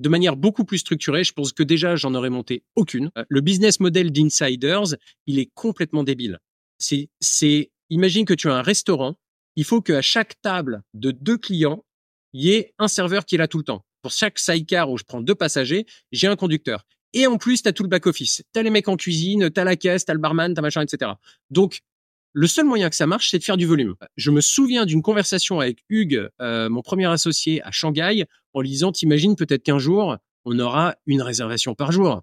de manière beaucoup plus structurée, je pense que déjà j'en aurais monté aucune. Le business model d'Insiders, il est complètement débile. C'est, c'est, imagine que tu as un restaurant il faut qu'à chaque table de deux clients, il y ait un serveur qui est là tout le temps. Pour chaque sidecar où je prends deux passagers, j'ai un conducteur. Et en plus, tu as tout le back-office. Tu as les mecs en cuisine, tu as la caisse, tu as le barman, tu as machin, etc. Donc, le seul moyen que ça marche, c'est de faire du volume. Je me souviens d'une conversation avec Hugues, euh, mon premier associé à Shanghai, en lui disant, t'imagines peut-être qu'un jour, on aura une réservation par jour.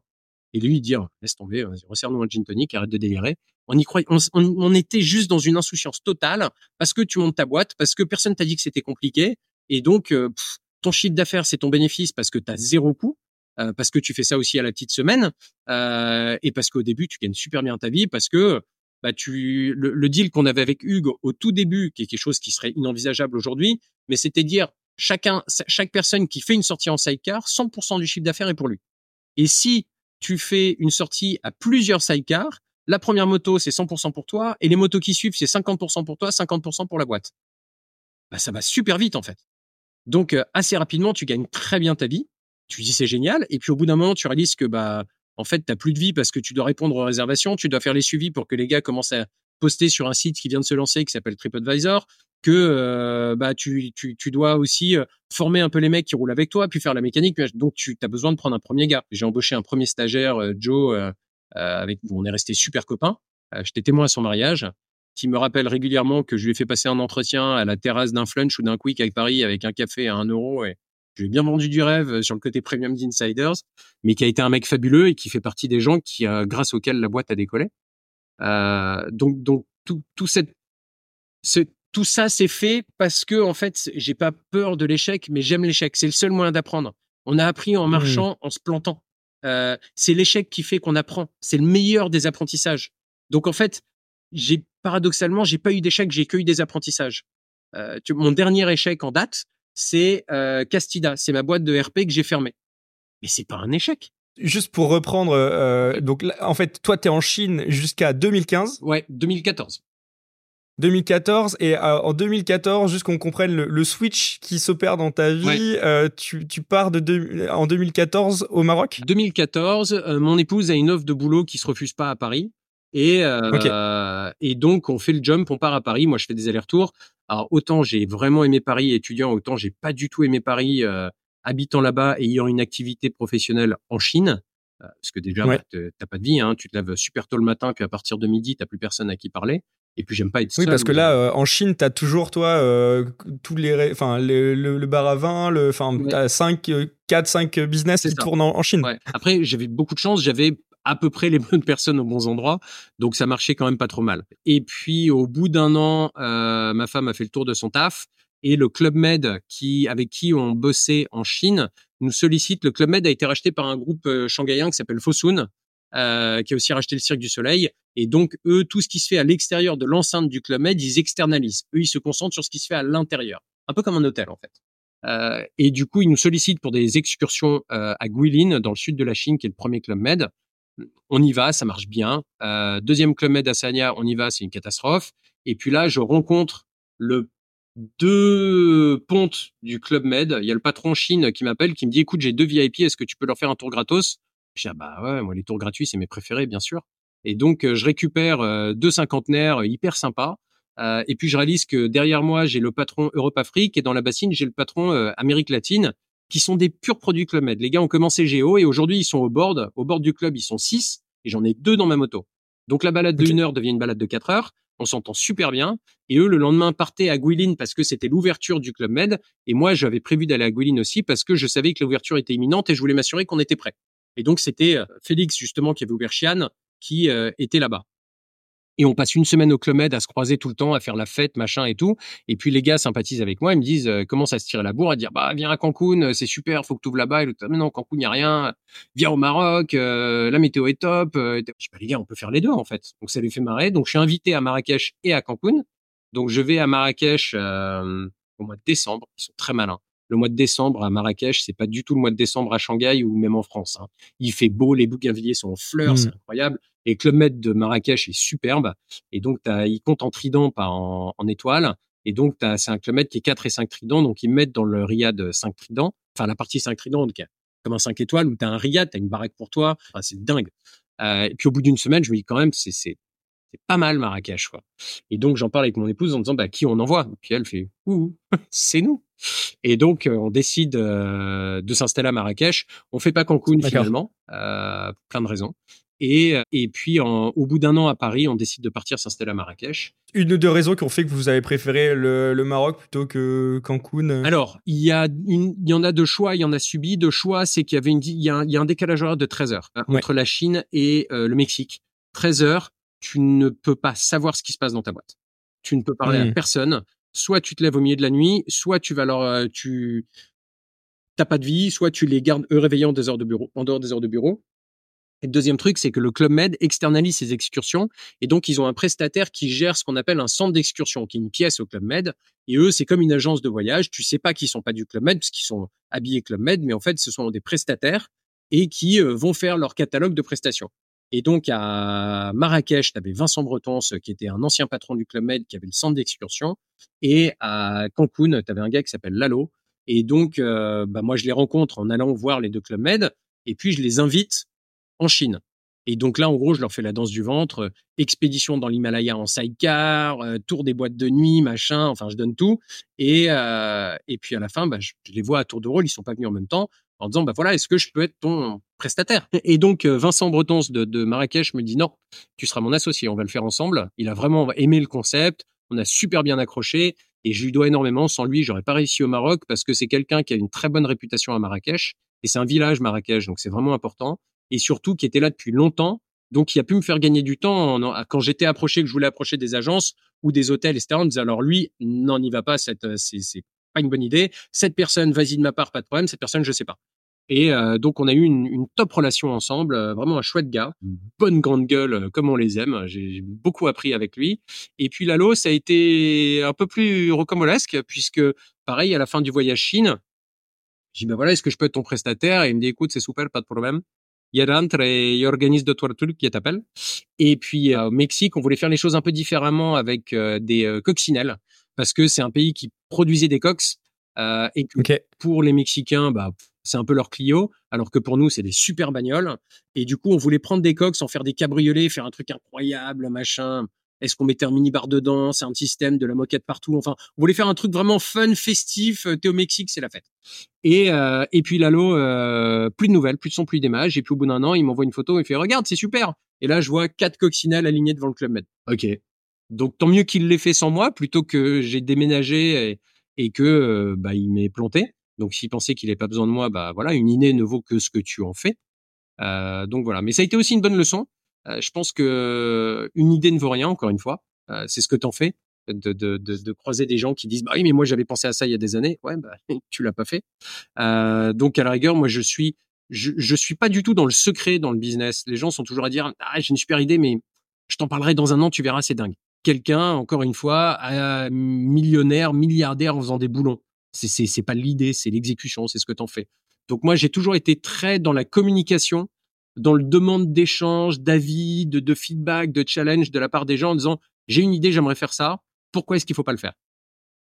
Et lui, dire, laisse tomber, resserre-nous un gin tonic, arrête de délirer. On y croyait, on, était juste dans une insouciance totale parce que tu montes ta boîte, parce que personne t'a dit que c'était compliqué. Et donc, euh, ton chiffre d'affaires, c'est ton bénéfice parce que tu as zéro coût, euh, parce que tu fais ça aussi à la petite semaine, euh, et parce qu'au début, tu gagnes super bien ta vie, parce que bah, tu, le, deal qu'on avait avec Hugues au tout début, qui est quelque chose qui serait inenvisageable aujourd'hui, mais c'était dire chacun, chaque personne qui fait une sortie en sidecar, 100% du chiffre d'affaires est pour lui. Et si tu fais une sortie à plusieurs sidecars, la première moto, c'est 100% pour toi, et les motos qui suivent, c'est 50% pour toi, 50% pour la boîte. Bah, ça va super vite, en fait. Donc, euh, assez rapidement, tu gagnes très bien ta vie. Tu dis c'est génial. Et puis, au bout d'un moment, tu réalises que, bah, en fait, t'as plus de vie parce que tu dois répondre aux réservations, tu dois faire les suivis pour que les gars commencent à poster sur un site qui vient de se lancer, qui s'appelle TripAdvisor, que euh, bah tu, tu, tu dois aussi euh, former un peu les mecs qui roulent avec toi, puis faire la mécanique. Donc tu as besoin de prendre un premier gars. J'ai embauché un premier stagiaire, Joe, euh, avec on est resté super copains. Euh, j'étais témoin à son mariage qui me rappelle régulièrement que je lui ai fait passer un entretien à la terrasse d'un flunch ou d'un quick avec Paris avec un café à un euro et, Je lui ai bien vendu du rêve sur le côté premium d'Insiders, mais qui a été un mec fabuleux et qui fait partie des gens qui, grâce auxquels la boîte a décollé. donc, donc tout, tout cette, ce, tout ça c'est fait parce que en fait j'ai pas peur de l'échec mais j'aime l'échec. C'est le seul moyen d'apprendre. On a appris en mmh. marchant en se plantant. Euh, c'est l'échec qui fait qu'on apprend. C'est le meilleur des apprentissages. Donc en fait j'ai paradoxalement j'ai pas eu d'échec j'ai que eu des apprentissages. Euh, mon dernier échec en date c'est euh, Castida. C'est ma boîte de RP que j'ai fermée. Mais c'est pas un échec. Juste pour reprendre, donc en fait, toi, tu es en Chine jusqu'à 2015. Ouais, 2014. 2014 et euh, en 2014 juste qu'on comprenne le, switch qui s'opère dans ta vie euh, tu, tu, pars de en 2014 au Maroc? 2014 euh, mon épouse a une offre de boulot qui se refuse pas à Paris et et donc on fait le jump on part à Paris. Moi je fais des allers-retours. Alors autant j'ai vraiment aimé Paris étudiant autant j'ai pas du tout aimé Paris habitant là-bas et ayant une activité professionnelle en Chine parce que déjà ouais. bah, t'as pas de vie hein, tu te lèves super tôt le matin puis à partir de midi t'as plus personne à qui parler et puis j'aime pas être Oui, parce que là, euh, en Chine, tu as toujours, toi, euh, tous les, enfin, le, le, bar à vin, le, enfin, ouais. t'as 5, 4, 5 business qui tournent en, Chine. Ouais. Après, j'avais beaucoup de chance, j'avais à peu près les bonnes personnes aux bons endroits, donc ça marchait quand même pas trop mal. Et puis, au bout d'un an, euh, ma femme a fait le tour de son taf et le Club Med qui, avec qui on bossait en Chine nous sollicite. Le Club Med a été racheté par un groupe euh, shanghaïen qui s'appelle Fosun, euh, qui a aussi racheté le Cirque du Soleil. Et donc, eux, tout ce qui se fait à l'extérieur de l'enceinte du Club Med, ils externalisent. Eux, ils se concentrent sur ce qui se fait à l'intérieur. Un peu comme un hôtel, en fait. Euh, et du coup, ils nous sollicitent pour des excursions euh, à Guilin, dans le sud de la Chine, qui est le premier Club Med. On y va, ça marche bien. Euh, deuxième Club Med à Sanya, on y va, c'est une catastrophe. Et puis là, je rencontre le deux pontes du Club Med. Il y a le patron Chine qui m'appelle, qui me dit, écoute, j'ai deux VIP, est-ce que tu peux leur faire un tour gratos? Je dis, ah bah ouais, moi, les tours gratuits, c'est mes préférés, bien sûr. Et donc, je récupère deux cinquantenaires hyper sympas. et puis, je réalise que derrière moi, j'ai le patron Europe-Afrique et dans la bassine, j'ai le patron Amérique latine qui sont des purs produits Club Med. Les gars ont commencé Géo et aujourd'hui, ils sont au board. Au bord du club, ils sont six et j'en ai deux dans ma moto. Donc, la balade de une heure devient une balade de quatre heures. On s'entend super bien. Et eux, le lendemain, partaient à Guilin parce que c'était l'ouverture du Club Med. Et moi, j'avais prévu d'aller à Guilin aussi parce que je savais que l'ouverture était imminente et je voulais m'assurer qu'on était prêt. Et donc, c'était Félix, justement, qui avait ouvert Chian qui euh, était là-bas. Et on passe une semaine au Club Med à se croiser tout le temps, à faire la fête, machin et tout. Et puis les gars sympathisent avec moi, ils me disent euh, comment ça se tire la bourre, à dire bah viens à Cancun, euh, c'est super, faut que tu ouvres là-bas. Et l'autre non, Cancun y a rien. Viens au Maroc, la météo est top. je dis bah les gars, on peut faire les deux en fait. Donc ça les fait marrer. Donc je suis invité à Marrakech et à Cancun. Donc je vais à Marrakech au mois de décembre. Ils sont très malins le mois de décembre à Marrakech, c'est pas du tout le mois de décembre à Shanghai ou même en France. Hein. Il fait beau, les bougainvilliers sont en fleurs, c'est mmh. incroyable. Et Club Med de Marrakech est superbe. Et donc, il compte en trident, pas en, en étoile. Et donc, c'est un Club qui est 4 et 5 tridents. Donc, ils mettent dans le riad 5 tridents. Enfin, la partie 5 tridents, donc, comme un 5 étoiles où tu as un riad, tu as une baraque pour toi. Enfin, c'est dingue. Euh, et puis, au bout d'une semaine, je me dis quand même, c'est c'est pas mal Marrakech. Quoi. Et donc, j'en parle avec mon épouse en disant, bah, qui on envoie? Et puis, elle fait, ouh, c'est nous. Et donc, euh, on décide euh, de s'installer à Marrakech. On fait pas Cancun finalement, euh, pour plein de raisons. Et, et puis, en, au bout d'un an à Paris, on décide de partir s'installer à Marrakech. Une ou deux raisons qui ont fait que vous avez préféré le, le Maroc plutôt que Cancun Alors, il y, a une, il y en a deux choix, il y en a subi. Deux choix, c'est qu'il y avait une, il y a un, il y a un décalage horaire de 13 heures hein, entre la Chine et le Mexique. 13 heures, tu ne peux pas savoir ce qui se passe dans ta boîte. Tu ne peux parler à mmh. personne soit tu te lèves au milieu de la nuit, soit tu vas leur, euh, tu t'as pas de vie, soit tu les gardes eux réveillés en, des heures de bureau, en dehors des heures de bureau. Et le deuxième truc, c'est que le Club Med externalise ses excursions et donc ils ont un prestataire qui gère ce qu'on appelle un centre d'excursion, qui est une pièce au Club Med. Et eux, c'est comme une agence de voyage. Tu sais pas qu'ils sont pas du Club Med parce qu'ils sont habillés Club Med, mais en fait, ce sont des prestataires et qui euh, vont faire leur catalogue de prestations. Et donc à Marrakech, tu avais Vincent Breton, qui était un ancien patron du Club Med, qui avait le centre d'excursion. Et à Cancun, tu avais un gars qui s'appelle Lalo. Et donc, euh, bah moi, je les rencontre en allant voir les deux Club Med. Et puis, je les invite en Chine. Et donc là, en gros, je leur fais la danse du ventre, expédition dans l'Himalaya en sidecar, euh, tour des boîtes de nuit, machin. Enfin, je donne tout. Et, euh, et puis à la fin, bah, je, les vois à tour de rôle. Ils sont pas venus en même temps en disant bah voilà est-ce que je peux être ton prestataire? Et donc euh, Vincent Bretons de, de, Marrakech me dit non tu seras mon associé on va le faire ensemble il a vraiment aimé le concept on a super bien accroché Et je lui dois énormément. Sans lui, j'aurais pas réussi au Maroc parce que c'est quelqu'un qui a une très bonne réputation à Marrakech. Et c'est un village Marrakech, donc c'est vraiment important. Et surtout, qui était là depuis longtemps. Donc, il a pu me faire gagner du temps quand j'étais approché, que je voulais approcher des agences ou des hôtels, etc. On me disait, alors lui, non, n'y va pas, c'est pas une bonne idée. Cette personne, vas-y de ma part, pas de problème. Cette personne, je sais pas. Et euh, donc, on a eu une, une top relation ensemble, euh, vraiment un chouette gars, mmh. bonne grande gueule, euh, comme on les aime. J'ai beaucoup appris avec lui. Et puis Lalo, ça a été un peu plus rocambolesque, puisque pareil, à la fin du voyage Chine, j'ai dit, ben voilà, est-ce que je peux être ton prestataire? Et il me dit, écoute, c'est super, pas de problème. Il rentre et il organise deux, trois trucs qui t'appellent. Et puis, au Mexique, on voulait faire les choses un peu différemment avec des coccinelles, parce que c'est un pays qui produisait des cox. et que pour les Mexicains, bah, c'est un peu leur Clio, alors que pour nous, c'est des super bagnoles. Et du coup, on voulait prendre des coques sans faire des cabriolets, faire un truc incroyable, machin. Est-ce qu'on mettait un mini-bar dedans? C'est un système, de la moquette partout. Enfin, on voulait faire un truc vraiment fun, festif. T'es au Mexique, c'est la fête. Et, euh, et puis Lalo, euh, plus de nouvelles, plus de son, plus d'images. Et puis au bout d'un an, il m'envoie une photo et fait regarde, c'est super. Et là, je vois quatre coccinelles alignées devant le Club Med. Ok. Donc tant mieux qu'il l'ait fait sans moi, plutôt que j'ai déménagé et, et que euh, bah, il m'ait planté. Donc s'il pensait qu'il n'avait pas besoin de moi, bah voilà, une idée ne vaut que ce que tu en fais. Euh, donc voilà. Mais ça a été aussi une bonne leçon. Euh, je pense que une idée ne vaut rien, encore une fois. Euh, c'est ce que t'en fais. De, croiser des gens qui disent bah oui mais moi j'avais pensé à ça il y a des années ouais bah tu l'as pas fait donc à la rigueur moi je suis je, je suis pas du tout dans le secret dans le business les gens sont toujours à dire ah j'ai une super idée mais je t'en parlerai dans un an tu verras c'est dingue quelqu'un encore une fois millionnaire milliardaire en faisant des boulons c'est c'est pas l'idée, c'est l'exécution, c'est ce que t'en fais. Donc moi j'ai toujours été très dans la communication, dans le demande d'échange, d'avis, de, de feedback, de challenge de la part des gens en disant j'ai une idée, j'aimerais faire ça. Pourquoi est-ce qu'il faut pas le faire?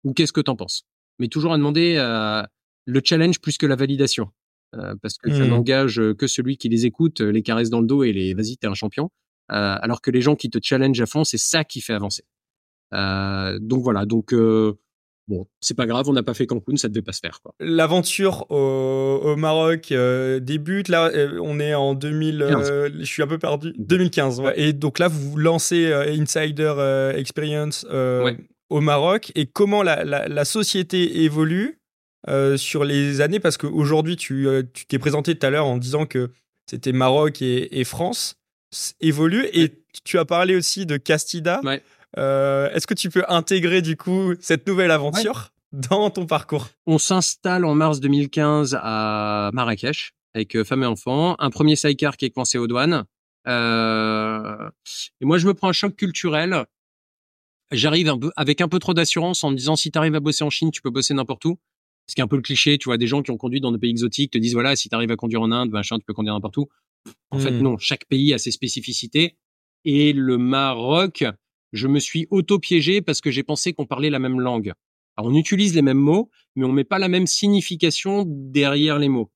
Ou qu'est-ce que t'en penses? Mais toujours à demander euh, le challenge plus que la validation. Euh, parce que ça mmh. n'engage que celui qui les écoute, les caresse dans le dos et les vas-y, t'es un champion. Euh, alors que les gens qui te challenge à fond, c'est ça qui fait avancer. Euh, donc voilà, donc bon, c'est pas grave, on n'a pas fait Cancun, ça devait pas se faire. L'aventure au, Maroc euh, débute. Là, euh, on est en 2000. Euh, je suis un peu perdu. 2015. Ouais. Et donc là, vous lancez Insider Experience au Maroc. Et comment la, société évolue sur les années? Parce qu'aujourd'hui, tu t'es présenté tout à l'heure en disant que c'était Maroc et, et France évolue. Et tu as parlé aussi de Castida. Ouais. Euh, est-ce que tu peux intégrer du coup cette nouvelle aventure dans ton parcours? On s'installe en mars 2015 à Marrakech avec euh, femme et enfants. Un premier sidecar qui est coincé aux douanes. Euh... Et moi, je me prends un choc culturel. J'arrive avec un peu trop d'assurance en me disant si tu arrives à bosser en Chine, tu peux bosser n'importe où. Ce qui est un peu le cliché, tu vois, des gens qui ont conduit dans des pays exotiques te disent voilà, si tu arrives à conduire en Inde, machin, tu peux conduire n'importe où. En fait, hmm. non. Chaque pays a ses spécificités. Et le Maroc, je me suis auto-piégé parce que j'ai pensé qu'on parlait la même langue. Alors, on utilise les mêmes mots, mais on met pas la même signification derrière les mots.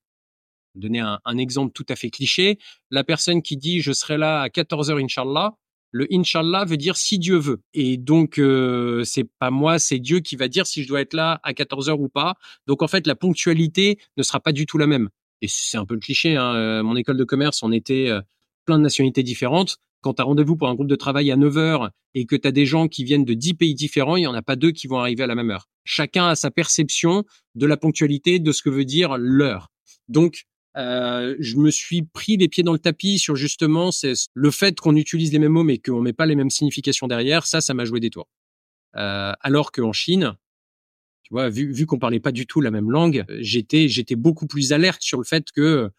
Je vais donner un, un, exemple tout à fait cliché. La personne qui dit je serai là à 14h Inch'Allah, le Inch'Allah veut dire si Dieu veut. Et donc, euh, c'est pas moi, c'est Dieu qui va dire si je dois être là à 14h ou pas. Donc, en fait, la ponctualité ne sera pas du tout la même. Et c'est un peu le cliché. Hein. Euh, mon école de commerce, on était euh, plein de nationalités différentes quand tu as rendez-vous pour un groupe de travail à 9 heures et que tu as des gens qui viennent de 10 pays différents, il n'y en a pas deux qui vont arriver à la même heure. Chacun a sa perception de la ponctualité, de ce que veut dire l'heure. Donc, euh, je me suis pris les pieds dans le tapis sur justement le fait qu'on utilise les mêmes mots mais qu'on met pas les mêmes significations derrière. Ça, ça m'a joué des tours. Euh, alors qu'en Chine, tu vois, vu, vu qu'on parlait pas du tout la même langue, j'étais j'étais beaucoup plus alerte sur le fait que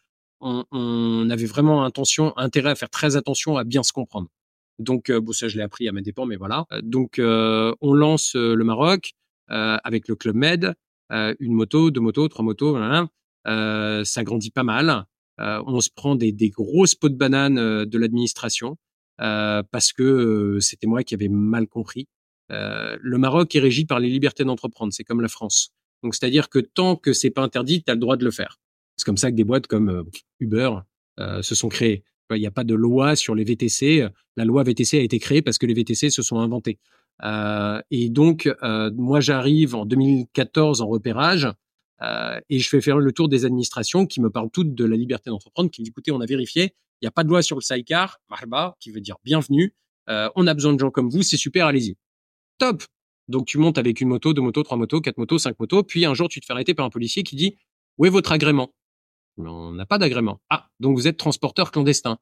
on, avait vraiment intention, intérêt à faire très attention à bien se comprendre. Donc, euh, bon, ça, je l'ai appris à mes dépens, mais voilà. Euh, donc, euh, on lance le Maroc avec le Club Med, une moto, deux motos, trois motos, voilà. ça grandit pas mal. on se prend des, des grosses pots de banane de l'administration parce que c'était moi qui avais mal compris. le Maroc est régi par les libertés d'entreprendre, c'est comme la France. Donc, c'est-à-dire que tant que c'est pas interdit, tu as le droit de le faire. C'est comme ça que des boîtes comme euh, Uber euh, se sont créées. Il n'y a pas de loi sur les VTC. La loi VTC a été créée parce que les VTC se sont inventés. Euh, et donc, moi, j'arrive en 2014 en repérage et je fais faire le tour des administrations qui me parlent toutes de la liberté d'entreprendre, qui me disent, écoutez, on a vérifié, il n'y a pas de loi sur le sidecar, marba, qui veut dire bienvenue. on a besoin de gens comme vous, c'est super, allez-y. Top Donc tu montes avec une moto, deux motos, trois motos, quatre motos, cinq motos, puis un jour tu te fais arrêter par un policier qui dit où est votre agrément? On n'a pas d'agrément. Ah, donc vous êtes transporteur clandestin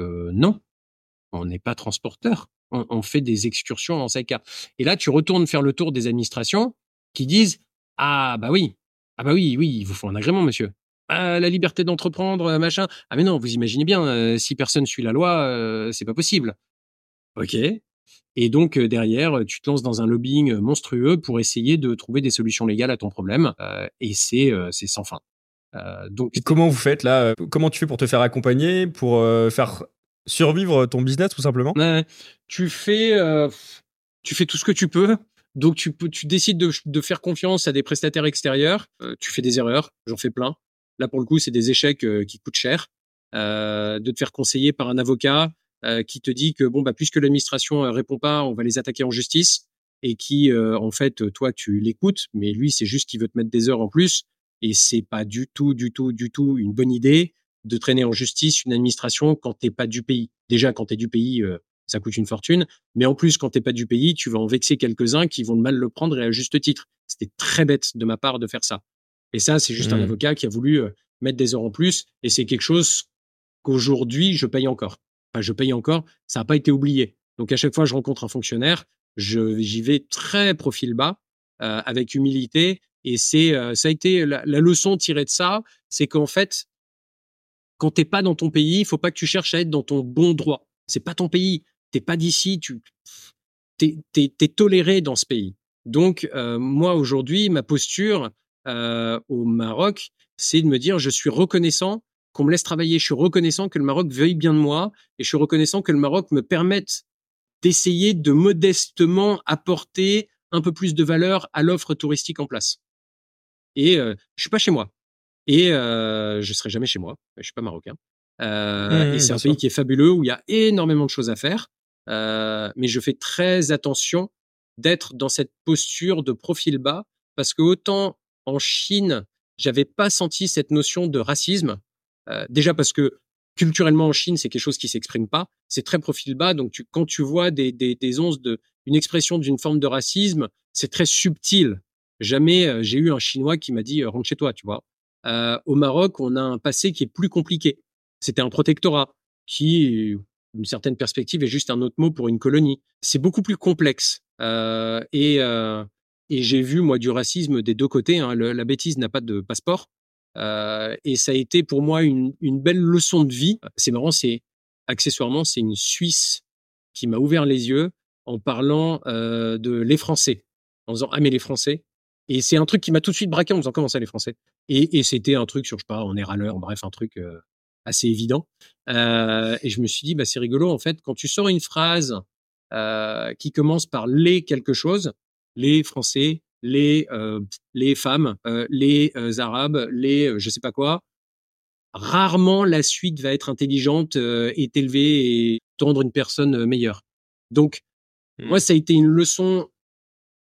euh, Non, on n'est pas transporteur. On, fait des excursions en cas. Et là, tu retournes faire le tour des administrations qui disent ah bah oui, ah bah oui, oui, il vous faut un agrément, monsieur. Ah, la liberté d'entreprendre, euh, machin. Ah mais non, vous imaginez bien, euh, si personne suit la loi, euh, c'est pas possible. Ok. Et donc derrière, tu te lances dans un lobbying monstrueux pour essayer de trouver des solutions légales à ton problème, et c'est c'est sans fin. Donc comment vous faites là Comment tu fais pour te faire accompagner, pour faire survivre ton business tout simplement? Tu fais tu fais tout ce que tu peux. Donc tu peux, tu décides de, de faire confiance à des prestataires extérieurs. tu fais des erreurs, j'en fais plein. Là, pour le coup, c'est des échecs euh, qui coûtent cher. Euh, de te faire conseiller par un avocat euh, qui te dit que bon bah puisque l'administration répond pas, on va les attaquer en justice et qui en fait toi tu l'écoutes, mais lui c'est juste qu'il veut te mettre des heures en plus et c'est pas du tout du tout du tout une bonne idée de traîner en justice une administration quand t'es pas du pays. Déjà quand t'es du pays ça coûte une fortune, mais en plus quand t'es pas du pays, tu vas en vexer quelques-uns qui vont mal le prendre et à juste titre. C'était très bête de ma part de faire ça. Et ça, c'est juste un mmh. avocat qui a voulu euh, mettre des heures en plus. Et c'est quelque chose qu'aujourd'hui, je paye encore. Enfin, je paye encore. Ça n'a pas été oublié. Donc, à chaque fois, je rencontre un fonctionnaire, j'y vais très profil bas, euh, avec humilité. Et c'est, euh, ça a été la, leçon tirée de ça, c'est qu'en fait, quand t'es pas dans ton pays, il faut pas que tu cherches à être dans ton bon droit. C'est pas ton pays. T'es pas d'ici. Tu, t'es, t'es, toléré dans ce pays. Donc, moi, aujourd'hui, ma posture, euh, au Maroc, c'est de me dire je suis reconnaissant qu'on me laisse travailler, je suis reconnaissant que le Maroc veuille bien de moi et je suis reconnaissant que le Maroc me permette d'essayer de modestement apporter un peu plus de valeur à l'offre touristique en place. Et euh, je suis pas chez moi. Et euh, je serai jamais chez moi. Je suis pas marocain. Euh, mmh, et c'est un pays qui est fabuleux où il y a énormément de choses à faire. Euh, mais je fais très attention d'être dans cette posture de profil bas parce que autant en Chine, j'avais pas senti cette notion de racisme. Euh, déjà parce que culturellement en Chine, c'est quelque chose qui s'exprime pas. C'est très profil bas. Donc tu, quand tu vois des, des, des onces de une expression d'une forme de racisme, c'est très subtil. Jamais j'ai eu un Chinois qui m'a dit rentre chez toi, tu vois? Au Maroc, on a un passé qui est plus compliqué. C'était un protectorat qui, d'une certaine perspective, est juste un autre mot pour une colonie. C'est beaucoup plus complexe. Et j'ai vu, moi, du racisme des deux côtés. Hein. la bêtise n'a pas de passeport. Et ça a été pour moi une, belle leçon de vie. C'est marrant, c'est accessoirement, c'est une Suisse qui m'a ouvert les yeux en parlant de les Français, en disant ah mais les Français. Et c'est un truc qui m'a tout de suite braqué en me disant comment ça les Français? Et, et c'était un truc sur je sais pas, on est râleur, bref un truc euh, assez évident. Euh, et je me suis dit bah c'est rigolo en fait quand tu sors une phrase euh, qui commence par les quelque chose, les Français, les euh, les femmes, euh, les euh, Arabes, les je sais pas quoi. Rarement la suite va être intelligente et élevée et tendre une personne meilleure. Donc mmh. moi ça a été une leçon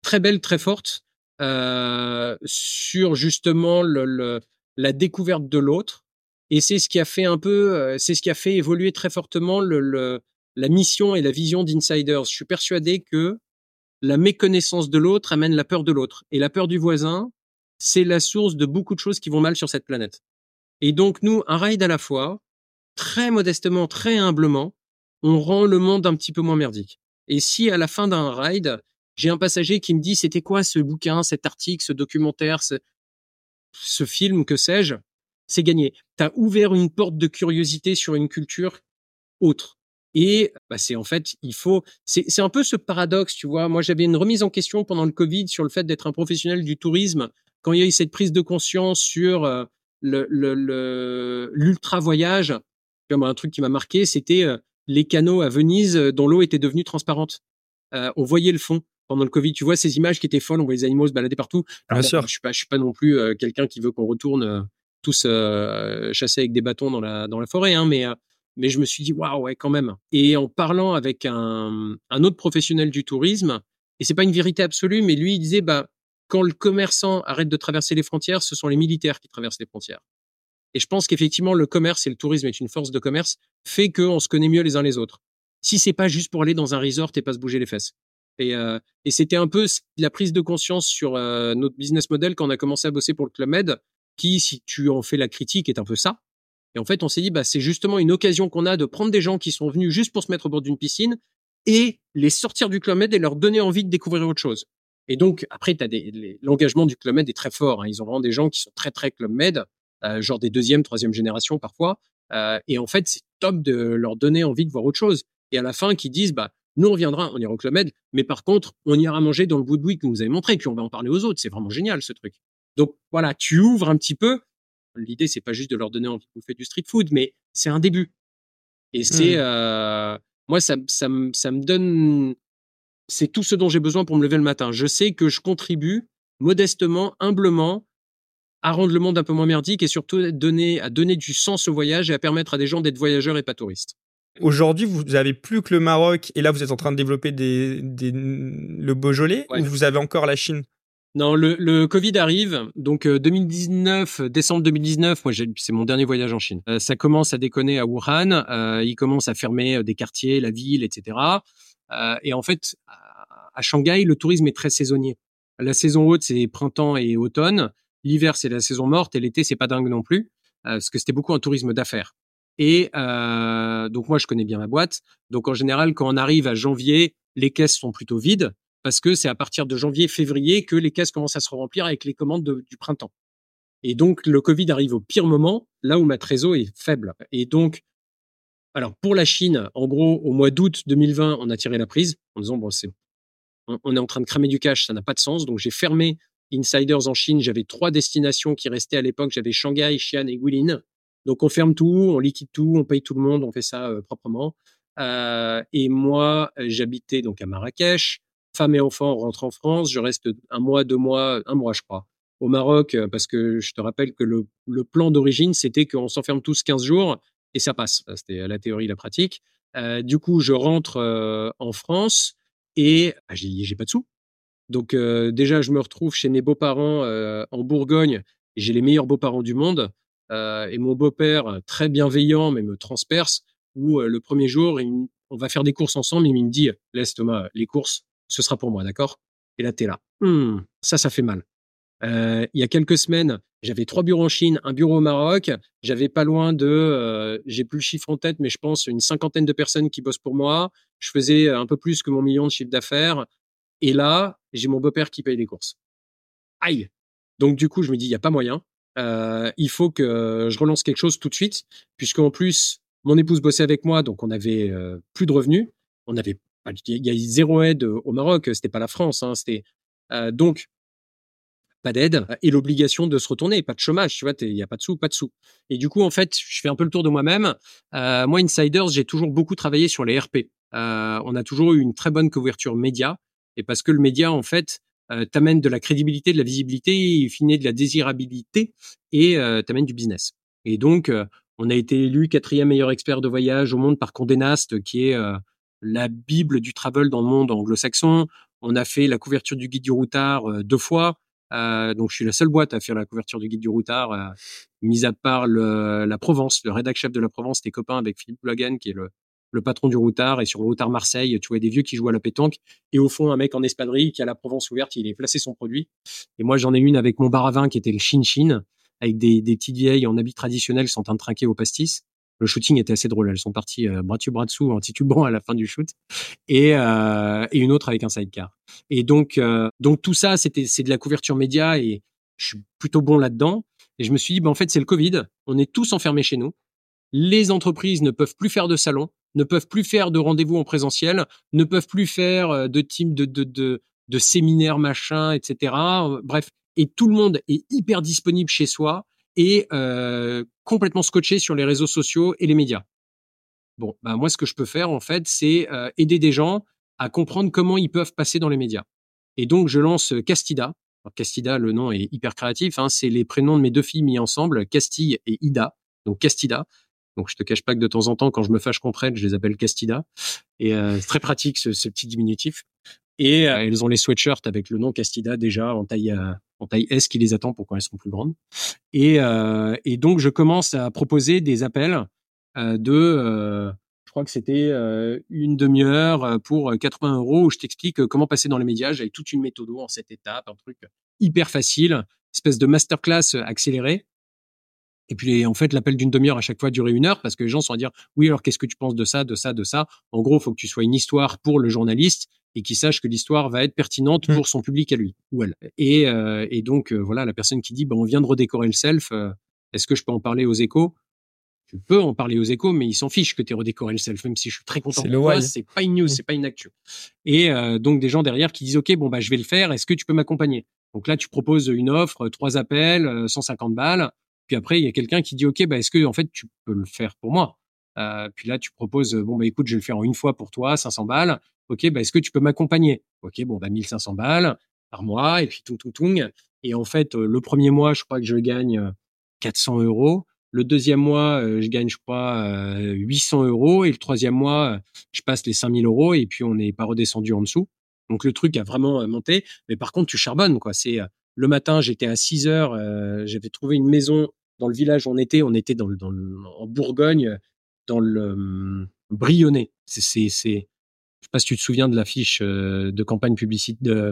très belle, très forte sur justement le, la découverte de l'autre. Et c'est ce qui a fait un peu, c'est ce qui a fait évoluer très fortement le, la mission et la vision d'Insiders. Je suis persuadé que la méconnaissance de l'autre amène la peur de l'autre. Et la peur du voisin, c'est la source de beaucoup de choses qui vont mal sur cette planète. Et donc, nous, un ride à la fois, très modestement, très humblement, on rend le monde un petit peu moins merdique. Et si à la fin d'un ride, j'ai un passager qui me dit c'était quoi ce bouquin, cet article, ce documentaire, ce, film, que sais-je, c'est gagné. T'as ouvert une porte de curiosité sur une culture autre. Et bah, c'est en fait, il faut, c'est un peu ce paradoxe, tu vois. Moi, j'avais une remise en question pendant le Covid sur le fait d'être un professionnel du tourisme. Quand il y a eu cette prise de conscience sur euh, le l'ultra voyage, un truc qui m'a marqué, c'était euh, les canaux à Venise euh, dont l'eau était devenue transparente. on voyait le fond pendant le Covid. Tu vois ces images qui étaient folles, on voyait les animaux se balader partout. Bien sûr. Je suis pas, je suis pas non plus quelqu'un qui veut qu'on retourne tous chasser avec des bâtons dans la dans la forêt, hein, mais mais je me suis dit waouh ouais quand même. Et en parlant avec un, un autre professionnel du tourisme, et c'est pas une vérité absolue, mais lui il disait bah quand le commerçant arrête de traverser les frontières, ce sont les militaires qui traversent les frontières. Et je pense qu'effectivement le commerce et le tourisme est une force de commerce fait qu'on se connaît mieux les uns les autres. Si c'est pas juste pour aller dans un resort et pas se bouger les fesses. Et, euh, et c'était un peu la prise de conscience sur euh, notre business model quand on a commencé à bosser pour le Club Med, qui, si tu en fais la critique, est un peu ça. Et en fait, on s'est dit, bah, c'est justement une occasion qu'on a de prendre des gens qui sont venus juste pour se mettre au bord d'une piscine et les sortir du Club Med et leur donner envie de découvrir autre chose. Et donc, après, l'engagement du Club Med est très fort. Hein. Ils ont vraiment des gens qui sont très, très Club Med, euh, genre des deuxième, troisième génération parfois. Et en fait, c'est top de leur donner envie de voir autre chose. Et à la fin, qu'ils disent, bah, nous, on reviendra, on ira au Club Med, mais par contre, on ira manger dans le Woodwick que vous avez montré, puis on va en parler aux autres. C'est vraiment génial, ce truc. Donc, voilà, tu ouvres un petit peu. L'idée, c'est pas juste de leur donner envie de bouffer du street food, mais c'est un début. Et c'est, mmh. euh, moi, ça, ça, ça me donne, c'est tout ce dont j'ai besoin pour me lever le matin. Je sais que je contribue modestement, humblement, à rendre le monde un peu moins merdique et surtout donner, à donner du sens au voyage et à permettre à des gens d'être voyageurs et pas touristes. Aujourd'hui, vous avez plus que le Maroc et là, vous êtes en train de développer des, des le Beaujolais ou vous avez encore la Chine? Non, le, le, Covid arrive. Donc 2019, euh, décembre 2019, moi c'est mon dernier voyage en Chine. Euh, ça commence à déconner à Wuhan. Euh, il commence à fermer euh, des quartiers, la ville, etc. Euh, et en fait, à Shanghai, le tourisme est très saisonnier. La saison haute, c'est printemps et automne. L'hiver, c'est la saison morte et l'été, c'est pas dingue non plus, parce que c'était beaucoup un tourisme d'affaires. Et euh, donc moi, je connais bien ma boîte. Donc en général, quand on arrive à janvier, les caisses sont plutôt vides parce que c'est à partir de janvier, février que les caisses commencent à se remplir avec les commandes du printemps. Et donc le Covid arrive au pire moment, là où ma trésor est faible. Et donc, alors pour la Chine, en gros, au mois d'août 2020, on a tiré la prise en disant bon, c'est, on, est en train de cramer du cash, ça n'a pas de sens. Donc j'ai fermé Insiders en Chine. J'avais trois destinations qui restaient à l'époque. J'avais Shanghai, Xi'an et Guilin. Donc on ferme tout, on liquide tout, on paye tout le monde, on fait ça euh, proprement. Euh, et moi, j'habitais donc à Marrakech. Femme et enfants rentrent en France. Je reste un mois, deux mois, un mois, je crois, au Maroc, euh, parce que je te rappelle que le, plan d'origine, c'était qu'on s'enferme tous 15 jours et ça passe. C'était la théorie, la pratique. Euh, du coup, je rentre euh, en France et bah, j'ai pas de sous. Donc déjà, je me retrouve chez mes beaux-parents en Bourgogne. J'ai les meilleurs beaux-parents du monde. Et mon beau-père, très bienveillant, mais me transperce, où le premier jour, on va faire des courses ensemble. Il me dit, laisse Thomas, les courses, ce sera pour moi, d'accord? Et là, t'es là. Mmh, ça, ça fait mal. Euh, il y a quelques semaines, j'avais trois bureaux en Chine, un bureau au Maroc. J'avais pas loin de, euh, j'ai plus le chiffre en tête, mais je pense une cinquantaine de personnes qui bossent pour moi. Je faisais un peu plus que mon million de chiffre d'affaires. Et là, j'ai mon beau-père qui paye les courses. Aïe. Donc du coup, je me dis, il y a pas moyen. Euh, il faut que je relance quelque chose tout de suite, puisqu'en plus, mon épouse bossait avec moi, donc on avait euh, plus de revenus. On avait, il y a zéro aide au Maroc. C'était pas la France. Hein, c'était euh, donc pas d'aide et l'obligation de se retourner, pas de chômage, tu vois, il y a pas de sous, pas de sous. Et du coup, en fait, je fais un peu le tour de moi-même. Moi, Insiders, j'ai toujours beaucoup travaillé sur les RP. On a toujours eu une très bonne couverture média, et parce que le média, en fait, euh, t'amène de la crédibilité, de la visibilité, il finit de la désirabilité et euh, t'amène du business. Et donc, euh, on a été élu quatrième meilleur expert de voyage au monde par Condé Nast, qui est euh, la bible du travel dans le monde anglo-saxon. On a fait la couverture du guide du routard deux fois. Euh, donc je suis la seule boîte à faire la couverture du guide du routard, euh, mis à part le, la Provence, le rédac chef de la Provence, t'es copains avec Philippe Logan qui est le, le patron du routard et sur le routard Marseille, tu vois des vieux qui jouent à la pétanque et au fond un mec en espadrille qui a la Provence ouverte, il est placé son produit. Et moi j'en ai une avec mon bar à vin qui était le Chin Chin avec des, des petites vieilles en habits traditionnels qui sont en train de trinquer au pastis le shooting était assez drôle. Elles sont parties euh, bras dessus bras dessous en titubant à la fin du shoot et, euh, et une autre avec un sidecar. Et donc euh, donc tout ça c'était c'est de la couverture média et je suis plutôt bon là-dedans. Et je me suis dit ben en fait c'est le Covid, on est tous enfermés chez nous. Les entreprises ne peuvent plus faire de salons, ne peuvent plus faire de rendez-vous en présentiel, ne peuvent plus faire euh, de team de de de, séminaires machin etc. Bref et tout le monde est hyper disponible chez soi et euh, complètement scotché sur les réseaux sociaux et les médias. Bon, bah moi, ce que je peux faire, en fait, c'est euh, aider des gens à comprendre comment ils peuvent passer dans les médias. Et donc, je lance Castida. Castida, le nom est hyper créatif. Hein, c'est les prénoms de mes deux filles mis ensemble, Castille et Ida. Donc, Castida. Donc, je te cache pas que de temps en temps, quand je me fâche contre elles, je les appelle Castida. Et euh, c'est très pratique, ce, ce, petit diminutif. Et euh, elles ont les sweatshirts avec le nom Castida déjà en taille euh, en taille S qui les attend pour quand elles seront plus grandes. Et, euh, et donc je commence à proposer des appels de je crois que c'était une demi-heure pour 80 euros où je t'explique comment passer dans les médias. J'avais toute une méthode en cette étape, un truc hyper facile, espèce de masterclass accéléré. Et puis, en fait, l'appel d'une demi-heure à chaque fois durait une heure parce que les gens sont à dire, oui, alors qu'est-ce que tu penses de ça, de ça, de ça? En gros, il faut que tu sois une histoire pour le journaliste et qu'il sache que l'histoire va être pertinente mmh. pour son public à lui ou elle. Et, euh, et donc, euh, voilà, la personne qui dit, ben, on vient de redécorer le self, euh, est-ce que je peux en parler aux échos? Tu peux en parler aux échos, mais ils s'en fichent que tu aies redécoré le self, même si je suis très content. C'est le C'est pas une news, mmh. c'est pas une actu. Et donc des gens derrière qui disent OK, bon bah je vais le faire. Est-ce que tu peux m'accompagner? Donc là, tu proposes une offre, trois appels, 150 balles. Puis après, il y a quelqu'un qui dit, OK, bah, est-ce que, en fait, tu peux le faire pour moi? Euh, puis là, tu proposes, bon, bah, écoute, je vais le faire en une fois pour toi, 500 balles. OK, bah, est-ce que tu peux m'accompagner? OK, bon, bah, 1500 balles par mois, et puis tout, tout, tout. Et en fait, euh, le premier mois, je crois que je gagne 400 euh, euros. Le deuxième mois, je gagne, je crois, 800 euros. Et le troisième mois, je passe les 5000 euros et puis on n'est pas redescendu en dessous. Donc le truc a vraiment monté. Mais par contre, tu charbonnes, quoi. C'est le matin, j'étais à 6 heures, j'avais trouvé une maison dans le village où on était, on était dans le, dans en Bourgogne, dans le hum, Brionnais. C'est, c'est, je sais pas si tu te souviens de l'affiche euh, de campagne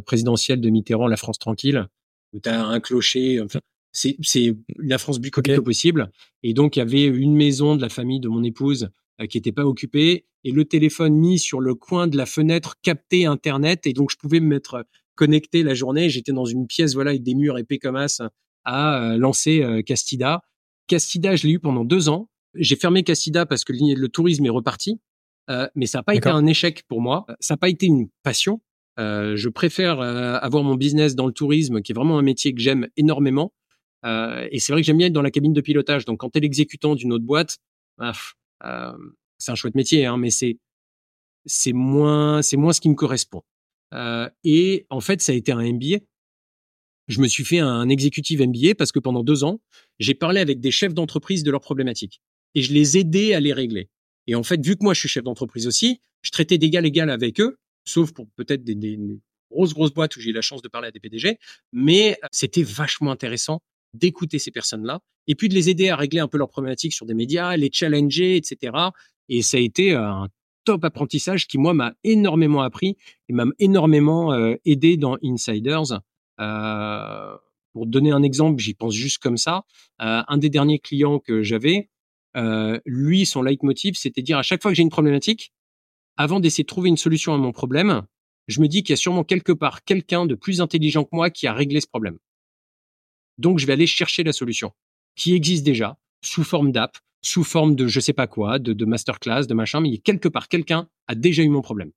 présidentielle de Mitterrand, La France tranquille, où tu as un clocher. Enfin, c'est, c'est la France bucolique au possible. Et donc, il y avait une maison de la famille de mon épouse euh, qui n'était pas occupée et le téléphone mis sur le coin de la fenêtre captait Internet. Et donc, je pouvais me mettre connecté la journée. J'étais dans une pièce, voilà, avec des murs épais comme as, à euh, lancer euh, Castida. Castida, je l'ai eu pendant deux ans. J'ai fermé Castida parce que le, tourisme est reparti, euh, mais ça n'a pas été un échec pour moi. Ça n'a pas été une passion. je préfère avoir mon business dans le tourisme, qui est vraiment un métier que j'aime énormément. et c'est vrai que j'aime bien être dans la cabine de pilotage. Donc, quand tu es l'exécutant d'une autre boîte, bah, c'est un chouette métier, hein, mais c'est c'est moins c'est moins ce qui me correspond. et en fait, ça a été un MBA je me suis fait un exécutif MBA parce que pendant deux ans, j'ai parlé avec des chefs d'entreprise de leurs problématiques et je les aidais à les régler. Et en fait, vu que moi je suis chef d'entreprise aussi, je traitais d'égal égal avec eux, sauf pour peut-être des, grosses grosses boîtes où j'ai eu la chance de parler à des PDG, mais c'était vachement intéressant d'écouter ces personnes-là et puis de les aider à régler un peu leurs problématiques sur des médias, les challenger, etc. Et ça a été un top apprentissage qui moi m'a énormément appris et m'a énormément euh, aidé dans Insiders euh, pour donner un exemple, j'y pense juste comme ça. Un des derniers clients que j'avais, lui, son leitmotiv, c'était dire à chaque fois que j'ai une problématique, avant d'essayer de trouver une solution à mon problème, je me dis qu'il y a sûrement quelque part quelqu'un de plus intelligent que moi qui a réglé ce problème. Donc, je vais aller chercher la solution qui existe déjà sous forme d'app, sous forme de je sais pas quoi, de, de masterclass, de machin, mais quelque part quelqu'un a déjà eu mon problème.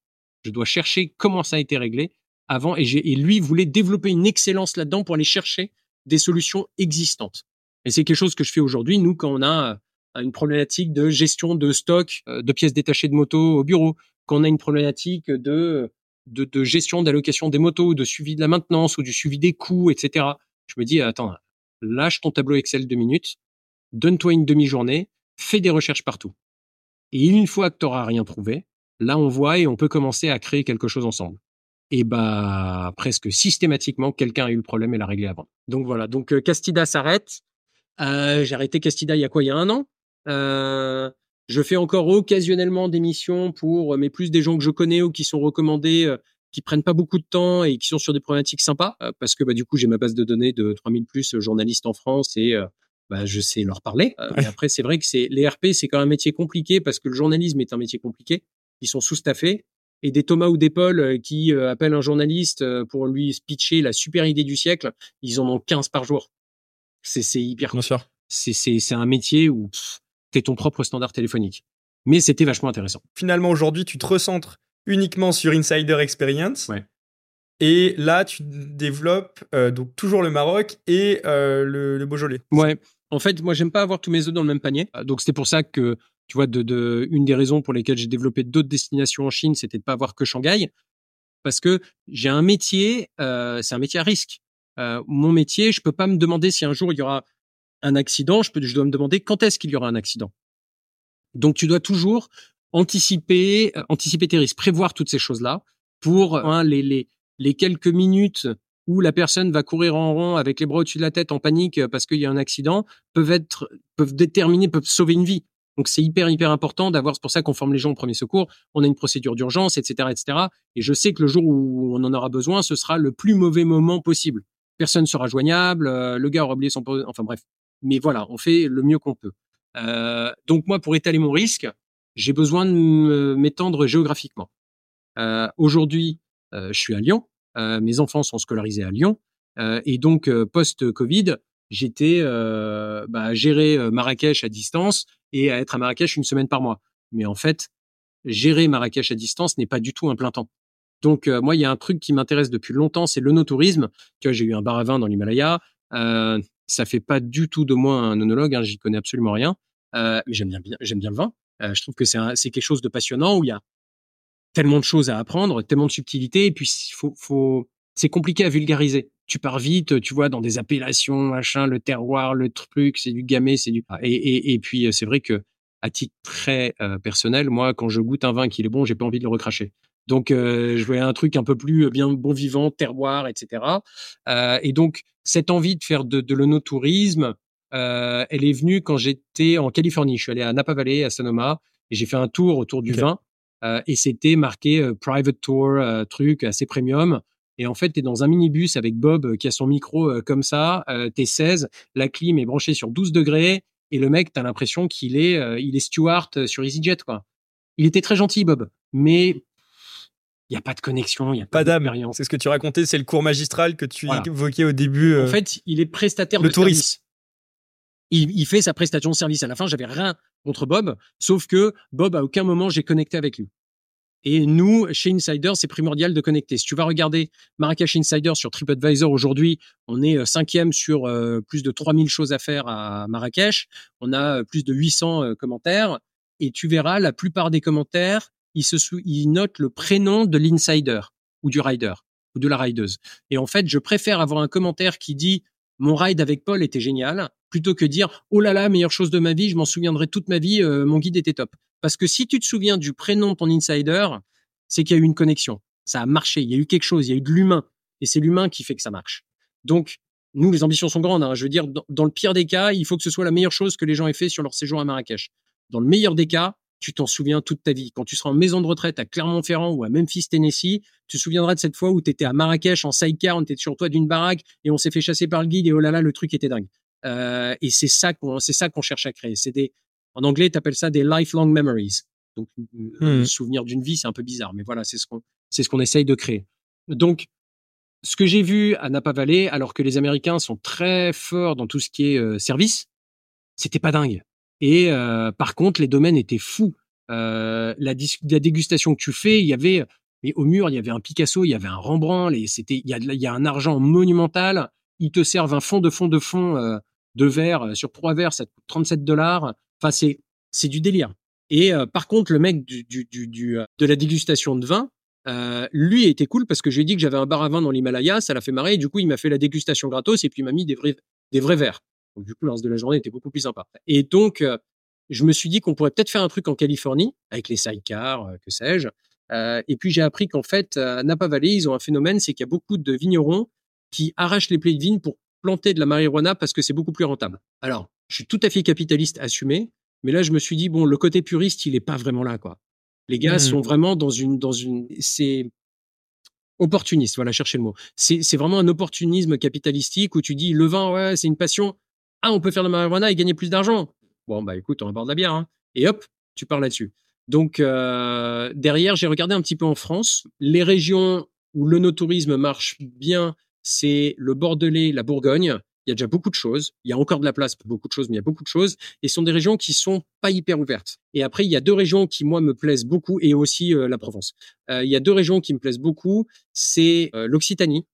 Je dois chercher comment ça a été réglé avant et, et lui voulait développer une excellence là-dedans pour aller chercher des solutions existantes. Et c'est quelque chose que je fais aujourd'hui, nous, quand on a euh, une problématique de gestion de stock euh, de pièces détachées de motos au bureau, quand on a une problématique de, de, de gestion d'allocation des motos, de suivi de la maintenance ou du suivi des coûts, etc. Je me dis, attends, lâche ton tableau Excel deux minutes, donne-toi une demi-journée, fais des recherches partout. Et une fois que tu n'auras rien trouvé, là on voit et on peut commencer à créer quelque chose ensemble et bah presque systématiquement quelqu'un a eu le problème et l'a réglé avant. Donc voilà, donc euh, Castida s'arrête. Euh, j'ai arrêté Castida il y a quoi? Il y a un an? Euh, je fais encore occasionnellement des missions pour, mais plus des gens que je connais ou qui sont recommandés, euh, qui prennent pas beaucoup de temps et qui sont sur des problématiques sympas, parce que bah, du coup j'ai ma base de données de 3000 plus journalistes en France et bah, je sais leur parler. mais après c'est vrai que c'est les RP c'est quand même un métier compliqué parce que le journalisme est un métier compliqué. Ils sont sous-staffés et des Thomas ou des Paul euh, qui euh, appellent un journaliste euh, pour lui pitcher la super idée du siècle, ils en ont 15 par jour. C'est hyper. Sûr. C'est un métier où tu es ton propre standard téléphonique. Mais c'était vachement intéressant. Finalement, aujourd'hui, tu te recentres uniquement sur Insider Experience. Ouais. Et là, tu développes donc toujours le Maroc et le, le, Beaujolais. Ouais. En fait, moi, j'aime pas avoir tous mes œufs dans le même panier. Donc, c'était pour ça que tu vois, de, une des raisons pour lesquelles j'ai développé d'autres destinations en Chine, c'était de pas avoir que Shanghai, parce que j'ai un métier, euh, c'est un métier à risque. Euh, mon métier, je peux pas me demander si un jour il y aura un accident, je, peux, je dois me demander quand est-ce qu'il y aura un accident. Donc tu dois toujours anticiper, euh, anticiper tes risques, prévoir toutes ces choses-là pour hein, les, les, les quelques minutes où la personne va courir en rond avec les bras au-dessus de la tête en panique parce qu'il y a un accident peuvent être peuvent déterminer peuvent sauver une vie Donc c'est hyper hyper important d'avoir. C'est pour ça qu'on forme les gens au premier secours. On a une procédure d'urgence, etc., etc. Et je sais que le jour où on en aura besoin, ce sera le plus mauvais moment possible. Personne sera joignable. Euh, le gars aura oublié son. Enfin bref. Mais voilà, on fait le mieux qu'on peut. Euh, donc moi, pour étaler mon risque, j'ai besoin de m'étendre géographiquement. Euh, Aujourd'hui, euh, je suis à Lyon. Euh, mes enfants sont scolarisés à Lyon. et donc, post-Covid, j'étais bah, à gérer Marrakech à distance et à être à Marrakech une semaine par mois. Mais en fait, gérer Marrakech à distance n'est pas du tout un plein temps. Donc moi, il y a un truc qui m'intéresse depuis longtemps, c'est le no-tourisme. j'ai eu un bar à vin dans l'Himalaya. Euh, ça fait pas du tout de moi un onologue, hein, j'y connais absolument rien. Euh, mais j'aime bien, bien le vin. Euh, je trouve que c'est quelque chose de passionnant où il y a tellement de choses à apprendre, tellement de subtilités, et puis c'est compliqué à vulgariser. Tu pars vite, tu vois, dans des appellations, machin, le terroir, le truc, c'est du gamay, c'est du. Et, et, et puis c'est vrai que à titre très euh, personnel, moi, quand je goûte un vin qui est bon, j'ai pas envie de le recracher. Donc, euh, je voulais un truc un peu plus bien bon vivant, terroir, etc. Euh, et donc, cette envie de faire de, de l'onotourisme, euh, elle est venue quand j'étais en Californie. Je suis allé à Napa Valley, à Sonoma, et j'ai fait un tour autour du vin. Euh, et c'était marqué euh, private tour, truc assez premium. Et en fait, tu es dans un minibus avec Bob qui a son micro comme ça, euh, t'es 16, la clim est branchée sur 12 degrés, et le mec, t'as l'impression qu'il est, il est steward sur EasyJet, quoi. Il était très gentil, Bob, mais il n'y a pas de connexion, il n'y a pas, d'âme. C'est ce que tu racontais, c'est le cours magistral que tu évoquais au début. En fait, il est prestataire de tourisme il, il, fait sa prestation de service. À la fin, j'avais rien contre Bob, sauf que Bob, à aucun moment, j'ai connecté avec lui. Et nous, chez Insider, c'est primordial de connecter. Si tu vas regarder Marrakech Insider sur TripAdvisor aujourd'hui, on est euh, cinquième sur euh, plus de 3000 choses à faire à Marrakech. On a euh, plus de 800 commentaires. Et tu verras, la plupart des commentaires, ils, se ils notent le prénom de l'insider ou du rider ou de la rideuse. Et en fait, je préfère avoir un commentaire qui dit mon ride avec Paul était génial, plutôt que dire oh là là, meilleure chose de ma vie, je m'en souviendrai toute ma vie, mon guide était top. Parce que si tu te souviens du prénom de ton insider, c'est qu'il y a eu une connexion, ça a marché, il y a eu quelque chose, il y a eu de l'humain, et c'est l'humain qui fait que ça marche. Donc nous, les ambitions sont grandes. Hein. Je veux dire, dans, le pire des cas, il faut que ce soit la meilleure chose que les gens aient fait sur leur séjour à Marrakech. Dans le meilleur des cas, tu t'en souviens toute ta vie. Quand tu seras en maison de retraite à Clermont-Ferrand ou à Memphis, Tennessee, tu te souviendras de cette fois où tu étais à Marrakech en sidecar, on était sur toi d'une baraque et on s'est fait chasser par le guide et oh là là, le truc était dingue. Euh, et c'est ça qu'on c'est ça qu'on cherche à créer. C'est des en anglais, tu appelles ça des lifelong memories. Donc le hmm. souvenir d'une vie, c'est un peu bizarre, mais voilà, c'est ce qu'on c'est ce qu'on essaye de créer. Donc ce que j'ai vu à Napa Valley, alors que les Américains sont très forts dans tout ce qui est euh, service, c'était pas dingue. Et euh, par contre, les domaines étaient fous. Euh, la, la, dégustation que tu fais, il y avait, mais au mur, il y avait un Picasso, il y avait un Rembrandt, c'était, il y a, il y a un argent monumental. Ils te servent un fond de fond de fond euh, de verre euh, sur trois verres, ça coûte 37 dollars. Enfin, c'est, c'est du délire. Et euh, par contre, le mec du, du, du, du, de la dégustation de vin, euh, lui était cool parce que j'ai dit que j'avais un bar à vin dans l'Himalaya, ça l'a fait marrer. Et du coup, il m'a fait la dégustation gratos et puis il m'a mis des vrais, des vrais verres. Donc du coup, le reste de la journée était beaucoup plus sympa. Et donc, euh, je me suis dit qu'on pourrait peut-être faire un truc en Californie avec les sidecars, euh, que sais-je. Euh, et puis j'ai appris qu'en fait, à Napa Valley, ils ont un phénomène, c'est qu'il y a beaucoup de vignerons qui arrachent les plaies de vignes pour planter de la marijuana parce que c'est beaucoup plus rentable. Alors, je suis tout à fait capitaliste assumé, mais là, je me suis dit bon, le côté puriste, il est pas vraiment là, quoi. Les gars mmh. sont vraiment dans une, dans une, c'est opportuniste. Voilà, chercher le mot. C'est, c'est vraiment un opportunisme capitalistique où tu dis le vin, ouais, c'est une passion ah, on peut faire de la marijuana et gagner plus d'argent. Bon, bah écoute, on va boire de la bière. Hein. Et hop, tu parles là-dessus. Donc, euh, derrière, j'ai regardé un petit peu en France. Les régions où le no-tourisme marche bien, c'est le Bordelais, la Bourgogne. Il y a déjà beaucoup de choses. Il y a encore de la place pour beaucoup de choses, mais il y a beaucoup de choses. Et ce sont des régions qui sont pas hyper ouvertes. Et après, il y a deux régions qui, moi, me plaisent beaucoup, et aussi euh, la Provence. Euh, il y a deux régions qui me plaisent beaucoup. C'est l'Occitanie,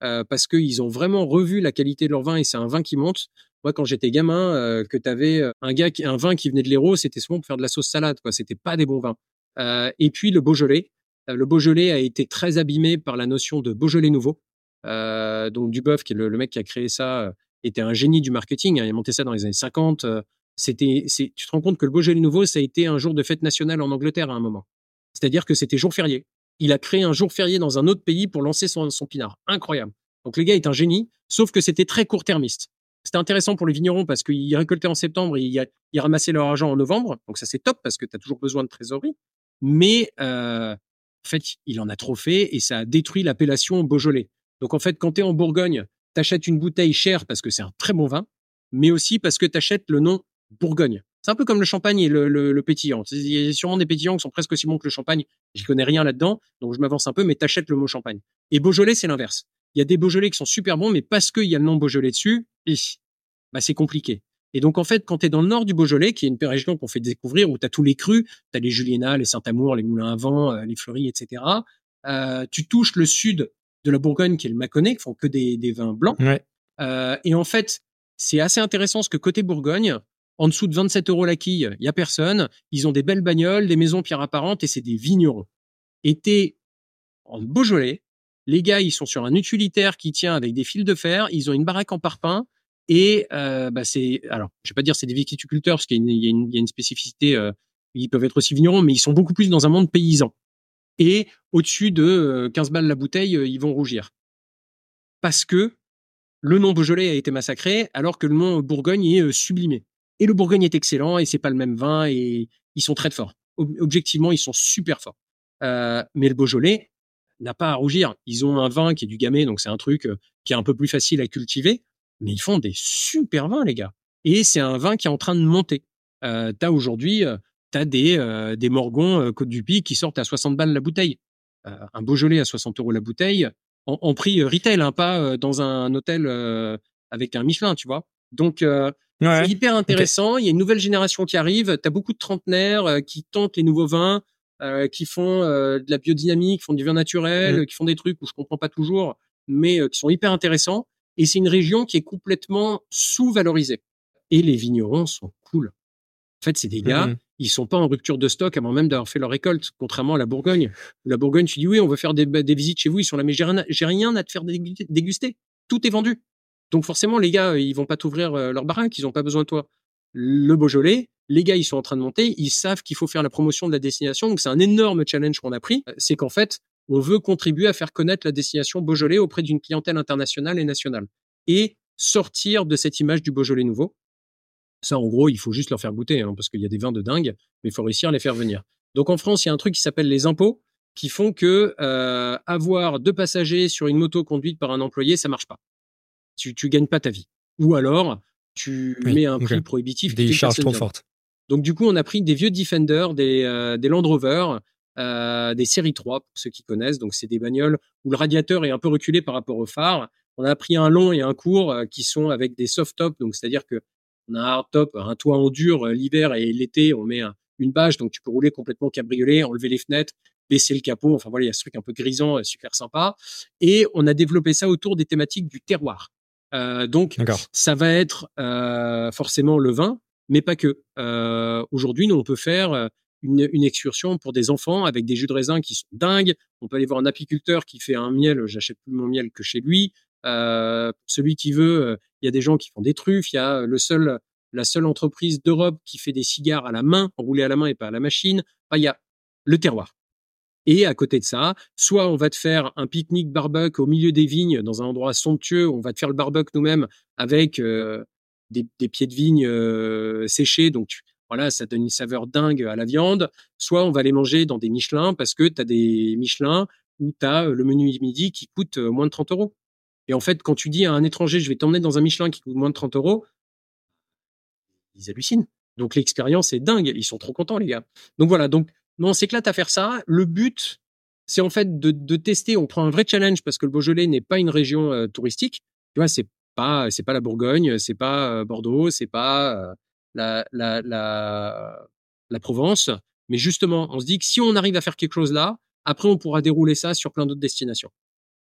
parce qu'ils ont vraiment revu la qualité de leur vin, et c'est un vin qui monte. Moi, quand j'étais gamin, euh, que tu avais euh, un gars, qui, un vin qui venait de l'Hérault, c'était souvent pour faire de la sauce salade. Quoi, c'était pas des bons vins. Euh, et puis le Beaujolais. le Beaujolais a été très abîmé par la notion de Beaujolais nouveau. Donc Duboeuf, qui est le, mec qui a créé ça, était un génie du marketing. Hein, il a monté ça dans les années 50. c'était, c'est, tu te rends compte que le Beaujolais nouveau, ça a été un jour de fête nationale en Angleterre à un moment. C'est-à-dire que c'était jour férié. Il a créé un jour férié dans un autre pays pour lancer son, pinard. Incroyable. Donc le gars est un génie, sauf que c'était très court-termiste. C'était intéressant pour les vignerons parce qu'ils récoltaient en septembre et ils, ramassaient leur argent en novembre. Donc ça, c'est top parce que tu as toujours besoin de trésorerie. Mais euh, en fait, il en a trop fait et ça a détruit l'appellation Beaujolais. Donc en fait, quand tu es en Bourgogne, tu achètes une bouteille chère parce que c'est un très bon vin, mais aussi parce que tu achètes le nom Bourgogne. C'est un peu comme le champagne et le, pétillant. Il y a sûrement des pétillants qui sont presque aussi bons que le champagne. J'y connais rien là-dedans, donc je m'avance un peu, mais t'achètes le mot champagne. Et Beaujolais, c'est l'inverse. Il y a des Beaujolais qui sont super bons, mais parce qu'il y a le nom Beaujolais dessus, bah, c'est compliqué. Et donc, en fait, quand tu es dans le nord du Beaujolais, qui est une région qu'on fait découvrir, où tu as tous les crus, tu as les Juliénas, les Saint-Amour, les Moulins à Vent, euh, les Fleury, etc., euh, tu touches le sud de la Bourgogne, qui est le Mâconnais, qui font que des, vins blancs. Euh, et en fait, c'est assez intéressant ce que côté Bourgogne, en dessous de 27 euros la quille, il y a personne. Ils ont des belles bagnoles, des maisons pierre apparentes et c'est des vignerons. Et t'es en Beaujolais, les gars, ils sont sur un utilitaire qui tient avec des fils de fer. Ils ont une baraque en parpaing. Et euh, bah c'est alors, je vais pas dire c'est des viticulteurs parce qu'il y, y, a une spécificité. Euh, ils peuvent être aussi vignerons, mais ils sont beaucoup plus dans un monde paysan. Et au-dessus de 15 euh, balles la bouteille, euh, ils vont rougir parce que le nom Beaujolais a été massacré, alors que le nom Bourgogne est euh, sublimé. Et le Bourgogne est excellent, et c'est pas le même vin, et ils sont très forts. Objectivement, ils sont super forts. Mais le Beaujolais, n'a pas à rougir. Ils ont un vin qui est du gamay, donc c'est un truc qui est un peu plus facile à cultiver, mais ils font des super vins, les gars. Et c'est un vin qui est en train de monter. T'as aujourd'hui, euh, t'as des, euh, des Morgons Côte du Pic qui sortent à 60 balles la bouteille. un Beaujolais à 60 euros la bouteille, en, prix retail, hein, pas dans un hôtel avec un Michelin, tu vois. Donc, c'est hyper intéressant. Il y a une nouvelle génération qui arrive. T'as beaucoup de trentenaires qui tentent les nouveaux vins. Euh, qui font euh, de la biodynamique, qui font du vin naturel, mmh. qui font des trucs où je comprends pas toujours, mais euh, qui sont hyper intéressants. Et c'est une région qui est complètement sous-valorisée. Et les vignerons sont cool. En fait, c'est des gars, mmh. ils sont pas en rupture de stock avant même d'avoir fait leur récolte, contrairement à la Bourgogne. La Bourgogne, tu dis oui, on veut faire des, des visites chez vous, ils sont là, mais j'ai rien, rien à te faire déguster. Tout est vendu. Donc forcément, les gars, ils vont pas t'ouvrir leur baraque, ils ont pas besoin de toi. Le Beaujolais, les gars, ils sont en train de monter, ils savent qu'il faut faire la promotion de la destination. Donc c'est un énorme challenge qu'on a pris, c'est qu'en fait, on veut contribuer à faire connaître la destination Beaujolais auprès d'une clientèle internationale et nationale et sortir de cette image du Beaujolais nouveau. Ça, en gros, il faut juste leur faire goûter, hein, parce qu'il y a des vins de dingue, mais il faut réussir à les faire venir. Donc en France, il y a un truc qui s'appelle les impôts, qui font que euh, avoir deux passagers sur une moto conduite par un employé, ça marche pas. Tu, tu gagnes pas ta vie. Ou alors, tu mets un prix prohibitif. Des charges trop fortes. Donc du coup, on a pris des vieux Defender, des, euh, des Land Rover, euh, des séries 3 pour ceux qui connaissent. Donc c'est des bagnoles où le radiateur est un peu reculé par rapport au phare. On a pris un long et un court euh, qui sont avec des soft tops, donc c'est-à-dire que on a un hard top, un toit en dur l'hiver et l'été on met une bâche, donc tu peux rouler complètement cabriolet, enlever les fenêtres, baisser le capot. Enfin voilà, il y a ce truc un peu grisant, super sympa. Et on a développé ça autour des thématiques du terroir. Euh, donc ça va être euh, forcément le vin, mais pas que. Euh, Aujourd'hui, nous, on peut faire euh, une, une, excursion pour des enfants avec des jus de raisin qui sont dingues. On peut aller voir un apiculteur qui fait un miel. J'achète plus mon miel que chez lui. Euh, celui qui veut, euh, il y a des gens qui font des truffes. Il y a le seul, la seule entreprise d'Europe qui fait des cigares à la main, enroulés à la main et pas à la machine. Il y a le terroir. Et à côté de ça, soit on va te faire un pique-nique barbecue au milieu des vignes dans un endroit somptueux, on va te faire le barbecue nous-mêmes avec euh, des, pieds de vigne euh, séchés, donc voilà, ça donne une saveur dingue à la viande. Soit on va les manger dans des Michelin parce que tu as des Michelin où tu as euh, le menu midi qui coûte euh, moins de 30 euros. Et en fait, quand tu dis à un étranger, je vais t'emmener dans un Michelin qui coûte moins de 30 euros, ils hallucinent. Donc l'expérience est dingue. Ils sont trop contents, les gars. Donc voilà. Donc, non, on s'éclate à faire ça. Le but, c'est en fait de, tester. On prend un vrai challenge parce que le Beaujolais n'est pas une région touristique. Tu vois, c'est pas c'est pas la Bourgogne, c'est pas Bordeaux, c'est pas la, la, la, la Provence. Mais justement, on se dit que si on arrive à faire quelque chose là, après on pourra dérouler ça sur plein d'autres destinations.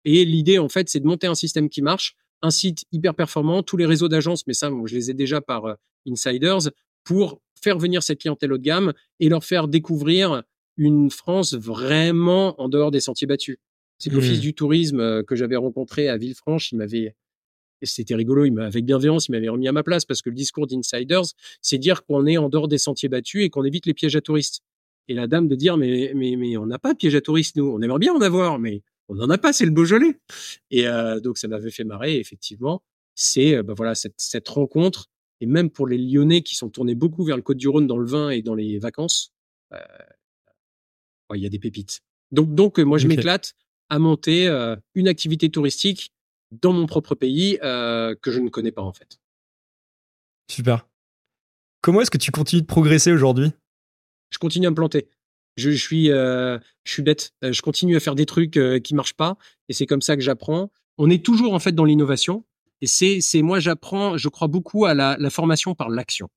Et l'idée, en fait, c'est de monter un système qui marche, un site hyper performant, tous les réseaux d'agences, mais ça, je les ai déjà par insiders, pour faire venir cette clientèle haut de gamme et leur faire découvrir une France vraiment en dehors des sentiers battus. C'est l'office mmh. du tourisme que j'avais rencontré à Villefranche, il m'avait c'était rigolo, il avec bienveillance, il m'avait remis à ma place parce que le discours d'insiders, c'est dire qu'on est en dehors des sentiers battus et qu'on évite les pièges à touristes. Et la dame de dire mais mais mais on n'a pas de pièges à touristes nous, on aimerait bien en avoir mais on n'en a pas, c'est le Beaujolais. Et euh, donc ça m'avait fait marrer effectivement. c'est bah, voilà cette, cette rencontre et même pour les Lyonnais qui sont tournés beaucoup vers le Côte-du-Rhône dans le vin et dans les vacances, euh, il y a des pépites. Donc, donc moi, je m'éclate à monter euh, une activité touristique dans mon propre pays euh, que je ne connais pas en fait. Super. Comment est-ce que tu continues de progresser aujourd'hui? Je continue à me planter. Je, suis, je suis bête. Je continue à faire des trucs qui marchent pas, et c'est comme ça que j'apprends. On est toujours en fait dans l'innovation. Et c'est, c'est moi, j'apprends, je crois beaucoup à la, la formation par l'action.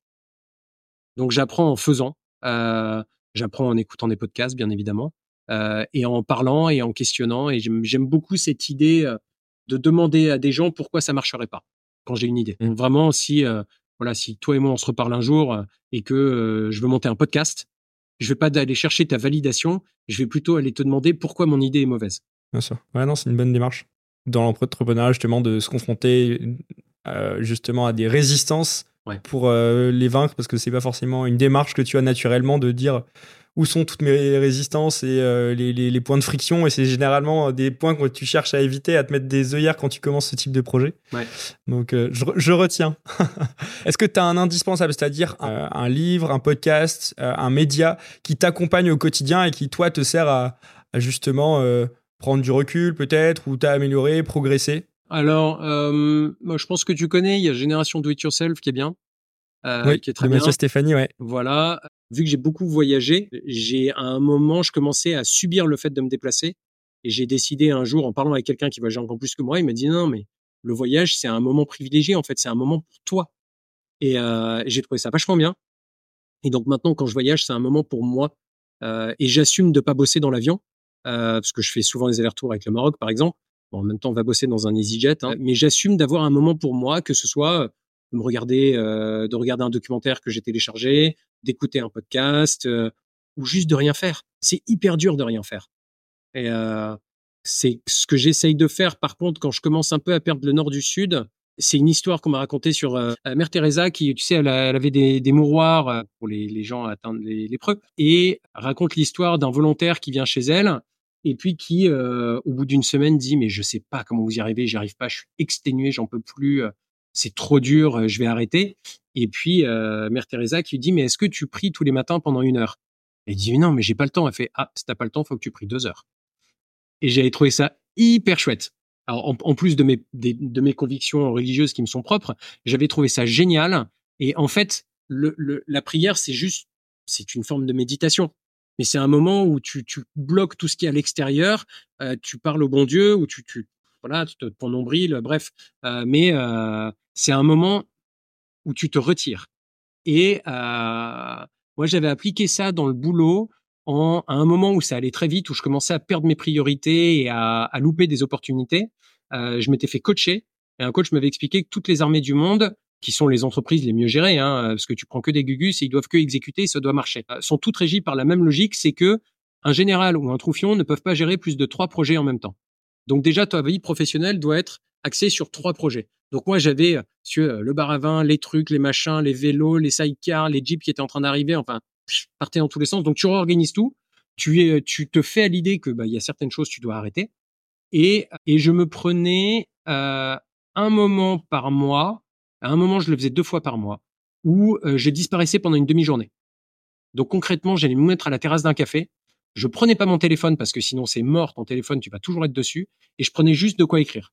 Donc j'apprends en faisant, euh, j'apprends en écoutant des podcasts, bien évidemment, euh, et en parlant et en questionnant. Et j'aime, j'aime beaucoup cette idée euh, de demander à des gens pourquoi ça marcherait pas quand j'ai une idée. Mmh. Vraiment, si euh, voilà, si toi et moi on se reparle un jour euh, et que je veux monter un podcast, je vais pas aller chercher ta validation, je vais plutôt aller te demander pourquoi mon idée est mauvaise. Bien sûr. Ouais, non, c'est une bonne démarche dans l'entrepreneuriat justement de se confronter euh, justement à des résistances pour euh, les vaincre parce que c'est pas forcément une démarche que tu as naturellement de dire où sont toutes mes résistances et euh, les, les, les, points de friction. Et c'est généralement des points que tu cherches à éviter à te mettre des œillères quand tu commences ce type de projet. Ouais. donc je, je, retiens. Est-ce que tu as un indispensable? C'est-à-dire un, un, livre un podcast un média qui t'accompagne au quotidien et qui toi te sert à, à justement prendre du recul peut-être ou t'as amélioré, progressé Alors, euh, moi, je pense que tu connais, il y a Génération Do It Yourself qui est bien. Oui, qui est très bien. Stéphanie, ouais. Voilà. Vu que j'ai beaucoup voyagé, j'ai à un moment, je commençais à subir le fait de me déplacer. Et j'ai décidé un jour, en parlant avec quelqu'un qui voyage encore plus que moi, il m'a dit non, mais le voyage, c'est un moment privilégié, en fait, c'est un moment pour toi. Et euh, j'ai trouvé ça vachement bien. Et donc maintenant, quand je voyage, c'est un moment pour moi. Euh, et j'assume de pas bosser dans l'avion euh, parce que je fais souvent les allers-retours avec le Maroc, par exemple. Bon, en même temps, on va bosser dans un EasyJet, hein, mais j'assume d'avoir un moment pour moi, que ce soit de regarder, euh, de regarder un documentaire que j'ai téléchargé, d'écouter un podcast, euh, ou juste de rien faire. C'est hyper dur de rien faire. Et euh, c'est ce que j'essaye de faire. Par contre, quand je commence un peu à perdre le nord du sud, c'est une histoire qu'on m'a racontée sur Mère Teresa qui, tu sais, elle, avait des, des, mouroirs pour les, gens atteints les lépreux et raconte l'histoire d'un volontaire qui vient chez elle et puis qui, au bout d'une semaine, dit mais je sais pas comment vous y arrivez, j'y arrive pas, je suis exténué, j'en peux plus, c'est trop dur, euh, je vais arrêter. Et puis euh, Mère Teresa qui lui dit mais est-ce que tu pries tous les matins pendant une heure? Elle dit non mais j'ai pas le temps. Elle fait ah si t'as pas le temps, faut que tu pries deux heures. Et j'avais trouvé ça hyper chouette. Alors en, plus de mes de mes convictions religieuses qui me sont propres, j'avais trouvé ça génial. Et en fait, le, le, la prière c'est juste c'est une forme de méditation mais c'est un moment où tu, tu bloques tout ce qui est à l'extérieur, euh, tu parles au bon Dieu, ou tu, tu voilà, tu te ton nombril, bref. Mais c'est un moment où tu te retires. Et euh, moi, j'avais appliqué ça dans le boulot en, à un moment où ça allait très vite, où je commençais à perdre mes priorités et à, à louper des opportunités. Euh, je m'étais fait coacher et un coach m'avait expliqué que toutes les armées du monde qui sont les entreprises les mieux gérées, hein, parce que tu prends que des gugus et ils doivent que exécuter et ça doit marcher, euh, sont toutes régies par la même logique, c'est que un général ou un troufion ne peuvent pas gérer plus de trois projets en même temps. Donc déjà, ta vie professionnelle doit être axée sur trois projets. Donc moi, j'avais euh, le bar à vin, les trucs, les machins, les vélos, les sidecars, les jeeps qui étaient en train d'arriver, enfin, partaient dans tous les sens. Donc tu réorganises tout, tu, tu te fais à l'idée que bah, y a certaines choses que tu dois arrêter. Et, et je me prenais euh, un moment par mois à un moment, je le faisais deux fois par mois, où euh, je disparaissais pendant une demi-journée. Donc concrètement, j'allais me mettre à la terrasse d'un café. Je prenais pas mon téléphone parce que sinon c'est mort. Ton téléphone, tu vas toujours être dessus. Et je prenais juste de quoi écrire.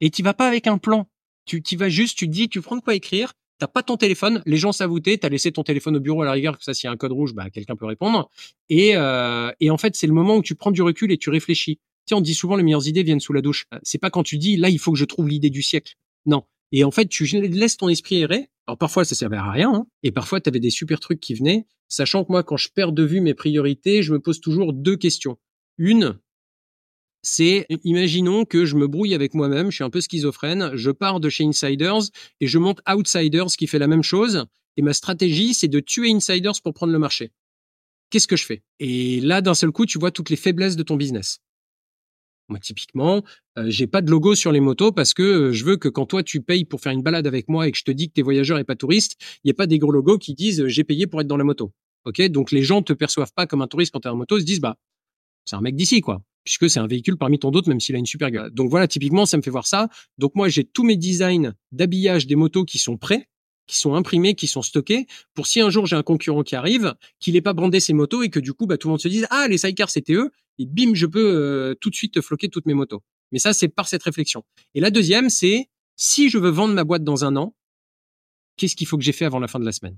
Et tu vas pas avec un plan. Tu y vas juste, tu dis, tu prends de quoi écrire. T'as pas ton téléphone, les gens savent où t'es, t'as laissé ton téléphone au bureau à la rigueur, que ça s'il y a un code rouge, bah quelqu'un peut répondre. Et, euh, et en fait, c'est le moment où tu prends du recul et tu réfléchis. Tu on dit souvent les meilleures idées viennent sous la douche. C'est pas quand tu dis là il faut que je trouve l'idée du siècle. Non, et en fait, tu laisses ton esprit errer. Alors parfois, ça servait à rien. Hein. et parfois, tu avais des super trucs qui venaient. Sachant que moi, quand je perds de vue mes priorités, je me pose toujours deux questions. Une, c'est imaginons que je me brouille avec moi-même, je suis un peu schizophrène, je pars de chez Insiders et je monte Outsiders qui fait la même chose. Et ma stratégie, c'est de tuer Insiders pour prendre le marché. Qu'est-ce que je fais? Et là, d'un seul coup, tu vois toutes les faiblesses de ton business. Moi, typiquement, euh, j'ai pas de logo sur les motos parce que euh, je veux que quand toi tu payes pour faire une balade avec moi et que je te dis que t'es voyageur et pas touriste, il n'y a pas des gros logos qui disent euh, j'ai payé pour être dans la moto. Ok, donc les gens te perçoivent pas comme un touriste quand t'es en moto, ils se disent bah c'est un mec d'ici quoi. Puisque c'est un véhicule parmi tant d'autres, même s'il a une super gueule. Donc voilà, typiquement, ça me fait voir ça. Donc moi, j'ai tous mes designs d'habillage des motos qui sont prêts, qui sont imprimés, qui sont stockés, pour si un jour j'ai un concurrent qui arrive, qu'il n'ait pas brandé ses motos et que du coup, bah, tout le monde se dise, ah, les sidecars, c'était eux, et bim, je peux euh, tout de suite floquer toutes mes motos. Mais ça, c'est par cette réflexion. Et la deuxième, c'est, si je veux vendre ma boîte dans un an, qu'est-ce qu'il faut que j'ai fait avant la fin de la semaine?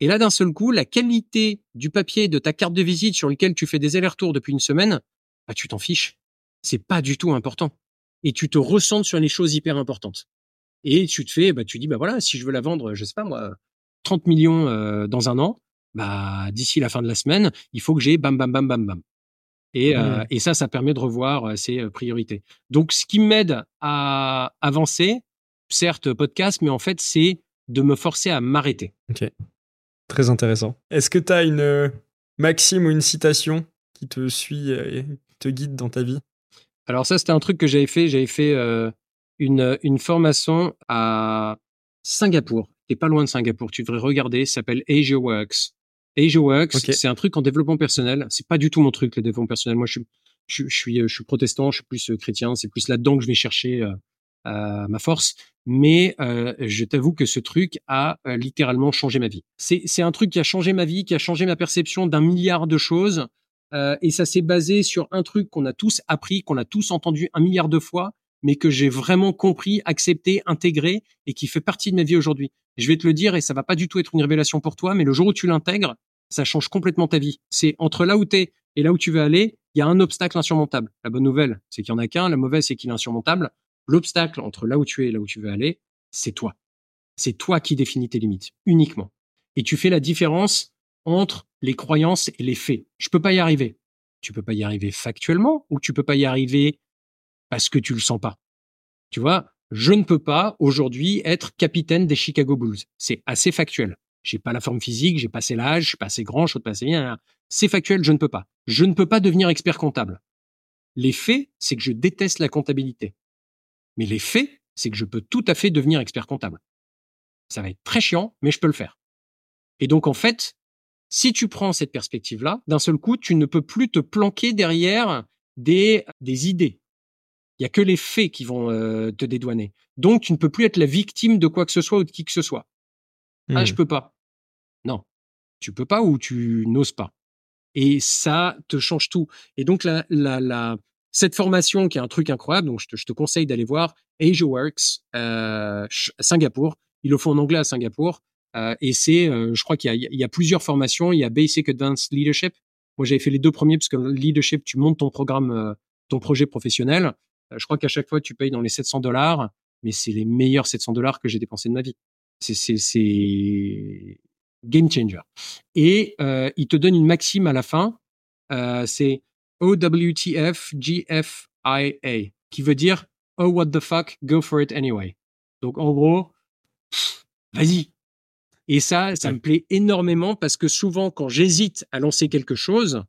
Et là, d'un seul coup, la qualité du papier de ta carte de visite sur lequel tu fais des allers-retours depuis une semaine, bah, tu t'en fiches. C'est pas du tout important. Et tu te ressens sur les choses hyper importantes. Et tu te fais, bah, tu dis, bah voilà, si je veux la vendre, je sais pas moi, 30 millions euh, dans un an, bah, d'ici la fin de la semaine, il faut que j'ai bam, bam, bam, bam, bam. Et, euh, et ça, ça permet de revoir euh, ses priorités. Donc, ce qui m'aide à avancer, certes podcast, mais en fait, c'est de me forcer à m'arrêter. Ok. Très intéressant. Est-ce que tu as une maxime ou une citation qui te suit et te guide dans ta vie? Alors ça, c'était un truc que j'avais fait. J'avais fait euh, une, une formation à Singapour. T'es pas loin de Singapour. Tu devrais regarder. Ça s'appelle Asia Works. Asia Works, c'est un truc en développement personnel. C'est pas du tout mon truc, le développement personnel. Moi, je suis, je, suis, je suis protestant, je suis plus chrétien. C'est plus là-dedans que je vais chercher ma force. Mais euh, je t'avoue que ce truc a euh, littéralement changé ma vie. C'est un truc qui a changé ma vie, qui a changé ma perception d'un milliard de choses. Euh, et ça s'est basé sur un truc qu'on a tous appris, qu'on a tous entendu un milliard de fois, mais que j'ai vraiment compris, accepté, intégré et qui fait partie de ma vie aujourd'hui. Je vais te le dire et ça va pas du tout être une révélation pour toi, mais le jour où tu l'intègres, ça change complètement ta vie. C'est entre là où tu es et là où tu veux aller, il y a un obstacle insurmontable. La bonne nouvelle, c'est qu'il y en a qu'un. La mauvaise, c'est qu'il est insurmontable. L'obstacle entre là où tu es et là où tu veux aller, c'est toi. C'est toi qui définis tes limites, uniquement. Et tu fais la différence entre les croyances et les faits. Je peux pas y arriver. Tu peux pas y arriver factuellement ou tu peux pas y arriver parce que tu le sens pas. Tu vois, je ne peux pas aujourd'hui être capitaine des Chicago Bulls. C'est assez factuel. J'ai pas la forme physique, j'ai passé l'âge, je suis pas assez grand, je suis pas assez bien. C'est factuel, je ne peux pas. Je ne peux pas devenir expert comptable. Les faits, c'est que je déteste la comptabilité. Mais les faits, c'est que je peux tout à fait devenir expert comptable. Ça va être très chiant, mais je peux le faire. Et donc, en fait, si tu prends cette perspective-là, d'un seul coup, tu ne peux plus te planquer derrière des, des idées. Il y a que les faits qui vont euh, te dédouaner. Donc, tu ne peux plus être la victime de quoi que ce soit ou de qui que ce soit. Ah, je hmm. peux pas. Non, tu peux pas ou tu n'oses pas. Et ça te change tout. Et donc, la, la, la, cette formation qui est un truc incroyable, donc je te, je te conseille d'aller voir Asia Works euh, Singapour. Ils le font en anglais à Singapour. Euh, et c'est, euh, je crois qu'il y, a, plusieurs formations. Il y a Basic Advanced Leadership. Moi, j'avais fait les deux premiers parce que leadership, tu montes ton programme, euh, ton projet professionnel. Euh, je crois qu'à chaque fois, tu payes dans les 700 dollars, mais c'est les meilleurs 700 dollars que j'ai dépensés de ma vie. C'est, game changer. Et euh, il te donne une maxime à la fin. c'est OWTF GFIA, qui veut dire Oh what the fuck, go for it anyway. Donc en gros, vas-y. Et ça, ça me plaît énormément parce que souvent quand j'hésite à lancer quelque chose,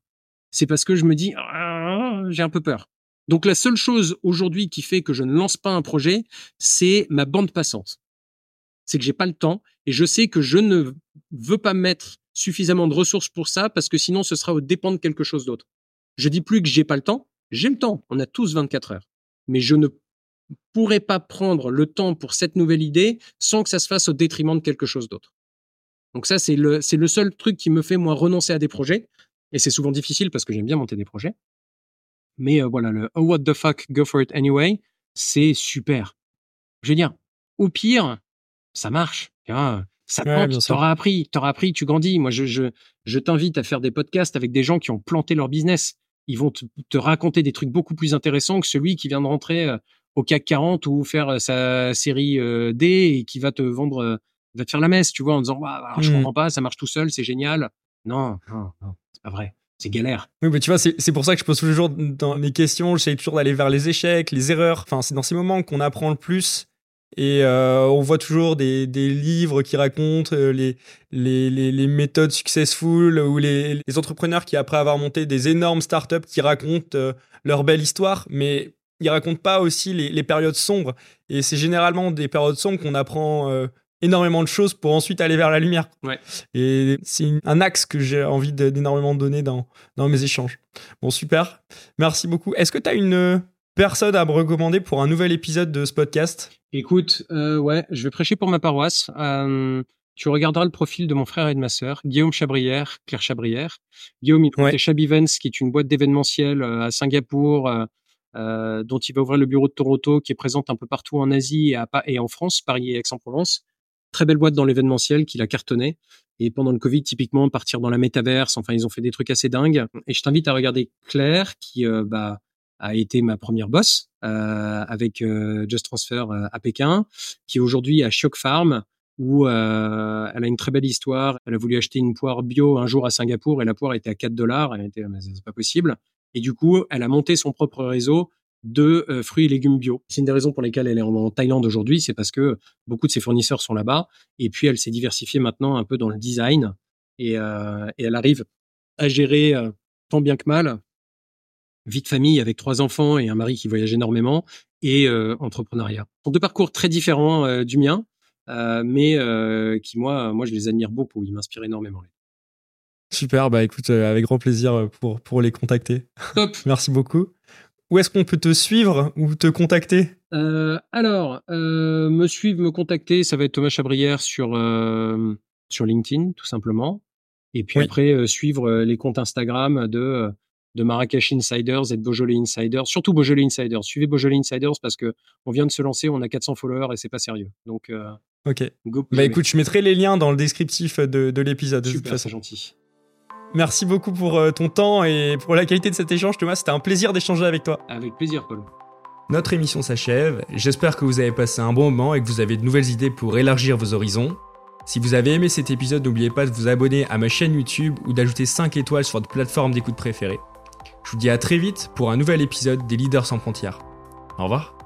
c'est parce que je me dis ah, j'ai un peu peur. Donc la seule chose aujourd'hui qui fait que je ne lance pas un projet, c'est ma bande passante. C'est que j'ai pas le temps et je sais que je ne veux pas mettre suffisamment de ressources pour ça parce que sinon ce sera au dépend de quelque chose d'autre. Je dis plus que j'ai pas le temps. J'ai le temps. On a tous 24 heures. Mais je ne pourrais pas prendre le temps pour cette nouvelle idée sans que ça se fasse au détriment de quelque chose d'autre. Donc ça, c'est le, c'est le seul truc qui me fait, moi, renoncer à des projets. Et c'est souvent difficile parce que j'aime bien monter des projets. Mais euh, voilà, le Oh what the fuck, go for it anyway, c'est super. Je veux dire, au pire, ça marche. Ça ouais, t'auras appris, t'auras appris, tu grandis. Moi, je, je, je t'invite à faire des podcasts avec des gens qui ont planté leur business ils vont te, raconter des trucs beaucoup plus intéressants que celui qui vient de rentrer euh, au CAC 40 ou faire euh, sa série euh, D et qui va te vendre, va te faire la messe, tu vois, en disant, je je mmh. comprends pas, ça marche tout seul, c'est génial. Non, non, non, c'est pas vrai. C'est galère. Oui, mais tu vois, c'est pour ça que je pose toujours dans mes questions, j'essaie toujours d'aller vers les échecs, les erreurs. Enfin, c'est dans ces moments qu'on apprend le plus et euh, on voit toujours des, des, livres qui racontent euh, les, les, les, les, méthodes successful ou les, les, entrepreneurs qui, après avoir monté des énormes startups, qui racontent euh, leur belle histoire, mais ils racontent pas aussi les, les périodes sombres. Et c'est généralement des périodes sombres qu'on apprend énormément de choses pour ensuite aller vers la lumière. Ouais. Et c'est un axe que j'ai envie d'énormément donner dans, dans mes échanges. Bon, super. Merci beaucoup. Est-ce que tu as une personne à me recommander pour un nouvel épisode de ce podcast? Écoute, euh, ouais, je vais prêcher pour ma paroisse. Euh, tu regarderas le profil de mon frère et de ma sœur, Guillaume Chabrière, Claire Chabrière. Guillaume, il ouais. Chab Events, qui est une boîte d'événementiel euh, à Singapour, euh, euh, dont il va ouvrir le bureau de Toronto, qui est présente un peu partout en Asie et, à, et en France, Paris et Aix-en-Provence. Très belle boîte dans l'événementiel qui l'a cartonné. Et pendant le Covid, typiquement, partir dans la métaverse. Enfin, ils ont fait des trucs assez dingues. Et je t'invite à regarder Claire, qui bah, a été ma première boss euh, avec euh, Just Transfer à Pékin, qui aujourd'hui à Shock Farm, où euh, elle a une très belle histoire. Elle a voulu acheter une poire bio un jour à Singapour et la poire était à 4 dollars. Elle était, mais c'est pas possible. Et du coup, elle a monté son propre réseau de euh, fruits et légumes bio. C'est une des raisons pour lesquelles elle est en Thaïlande aujourd'hui, c'est parce que beaucoup de ses fournisseurs sont là-bas. Et puis, elle s'est diversifiée maintenant un peu dans le design et, euh, et elle arrive à gérer euh, tant bien que mal vie de famille avec trois enfants et un mari qui voyage énormément et entrepreneuriat. Ce sont deux parcours très différents du mien, mais qui moi, moi je les admire beaucoup. Ils m'inspirent énormément. Super, bah écoute, avec grand plaisir pour pour les contacter. Top. Merci beaucoup. Où est-ce qu'on peut te suivre ou te contacter? Euh, Alors, me suivre, me contacter, ça va être Thomas Chabrière sur sur LinkedIn tout simplement. Et puis oui. après suivre les comptes Instagram de de Marrakech Insiders et de Beaujolais Insiders, surtout Beaujolais Insiders. Suivez Beaujolais Insiders parce que on vient de se lancer, on a 400 followers et c'est pas sérieux. Donc, euh, ok. Go bah écoute, je mettrai les liens dans le descriptif de, de l'épisode. Super, c'est gentil. Merci beaucoup pour euh, ton temps et pour la qualité de cet échange, Thomas. C'était un plaisir d'échanger avec toi. Avec plaisir, Paul. Notre émission s'achève. J'espère que vous avez passé un bon moment et que vous avez de nouvelles idées pour élargir vos horizons. Si vous avez aimé cet épisode, n'oubliez pas de vous abonner à ma chaîne YouTube ou d'ajouter 5 étoiles sur votre plateforme d'écoute préférée. Je vous dis à très vite pour un nouvel épisode des Leaders sans frontières. Au revoir.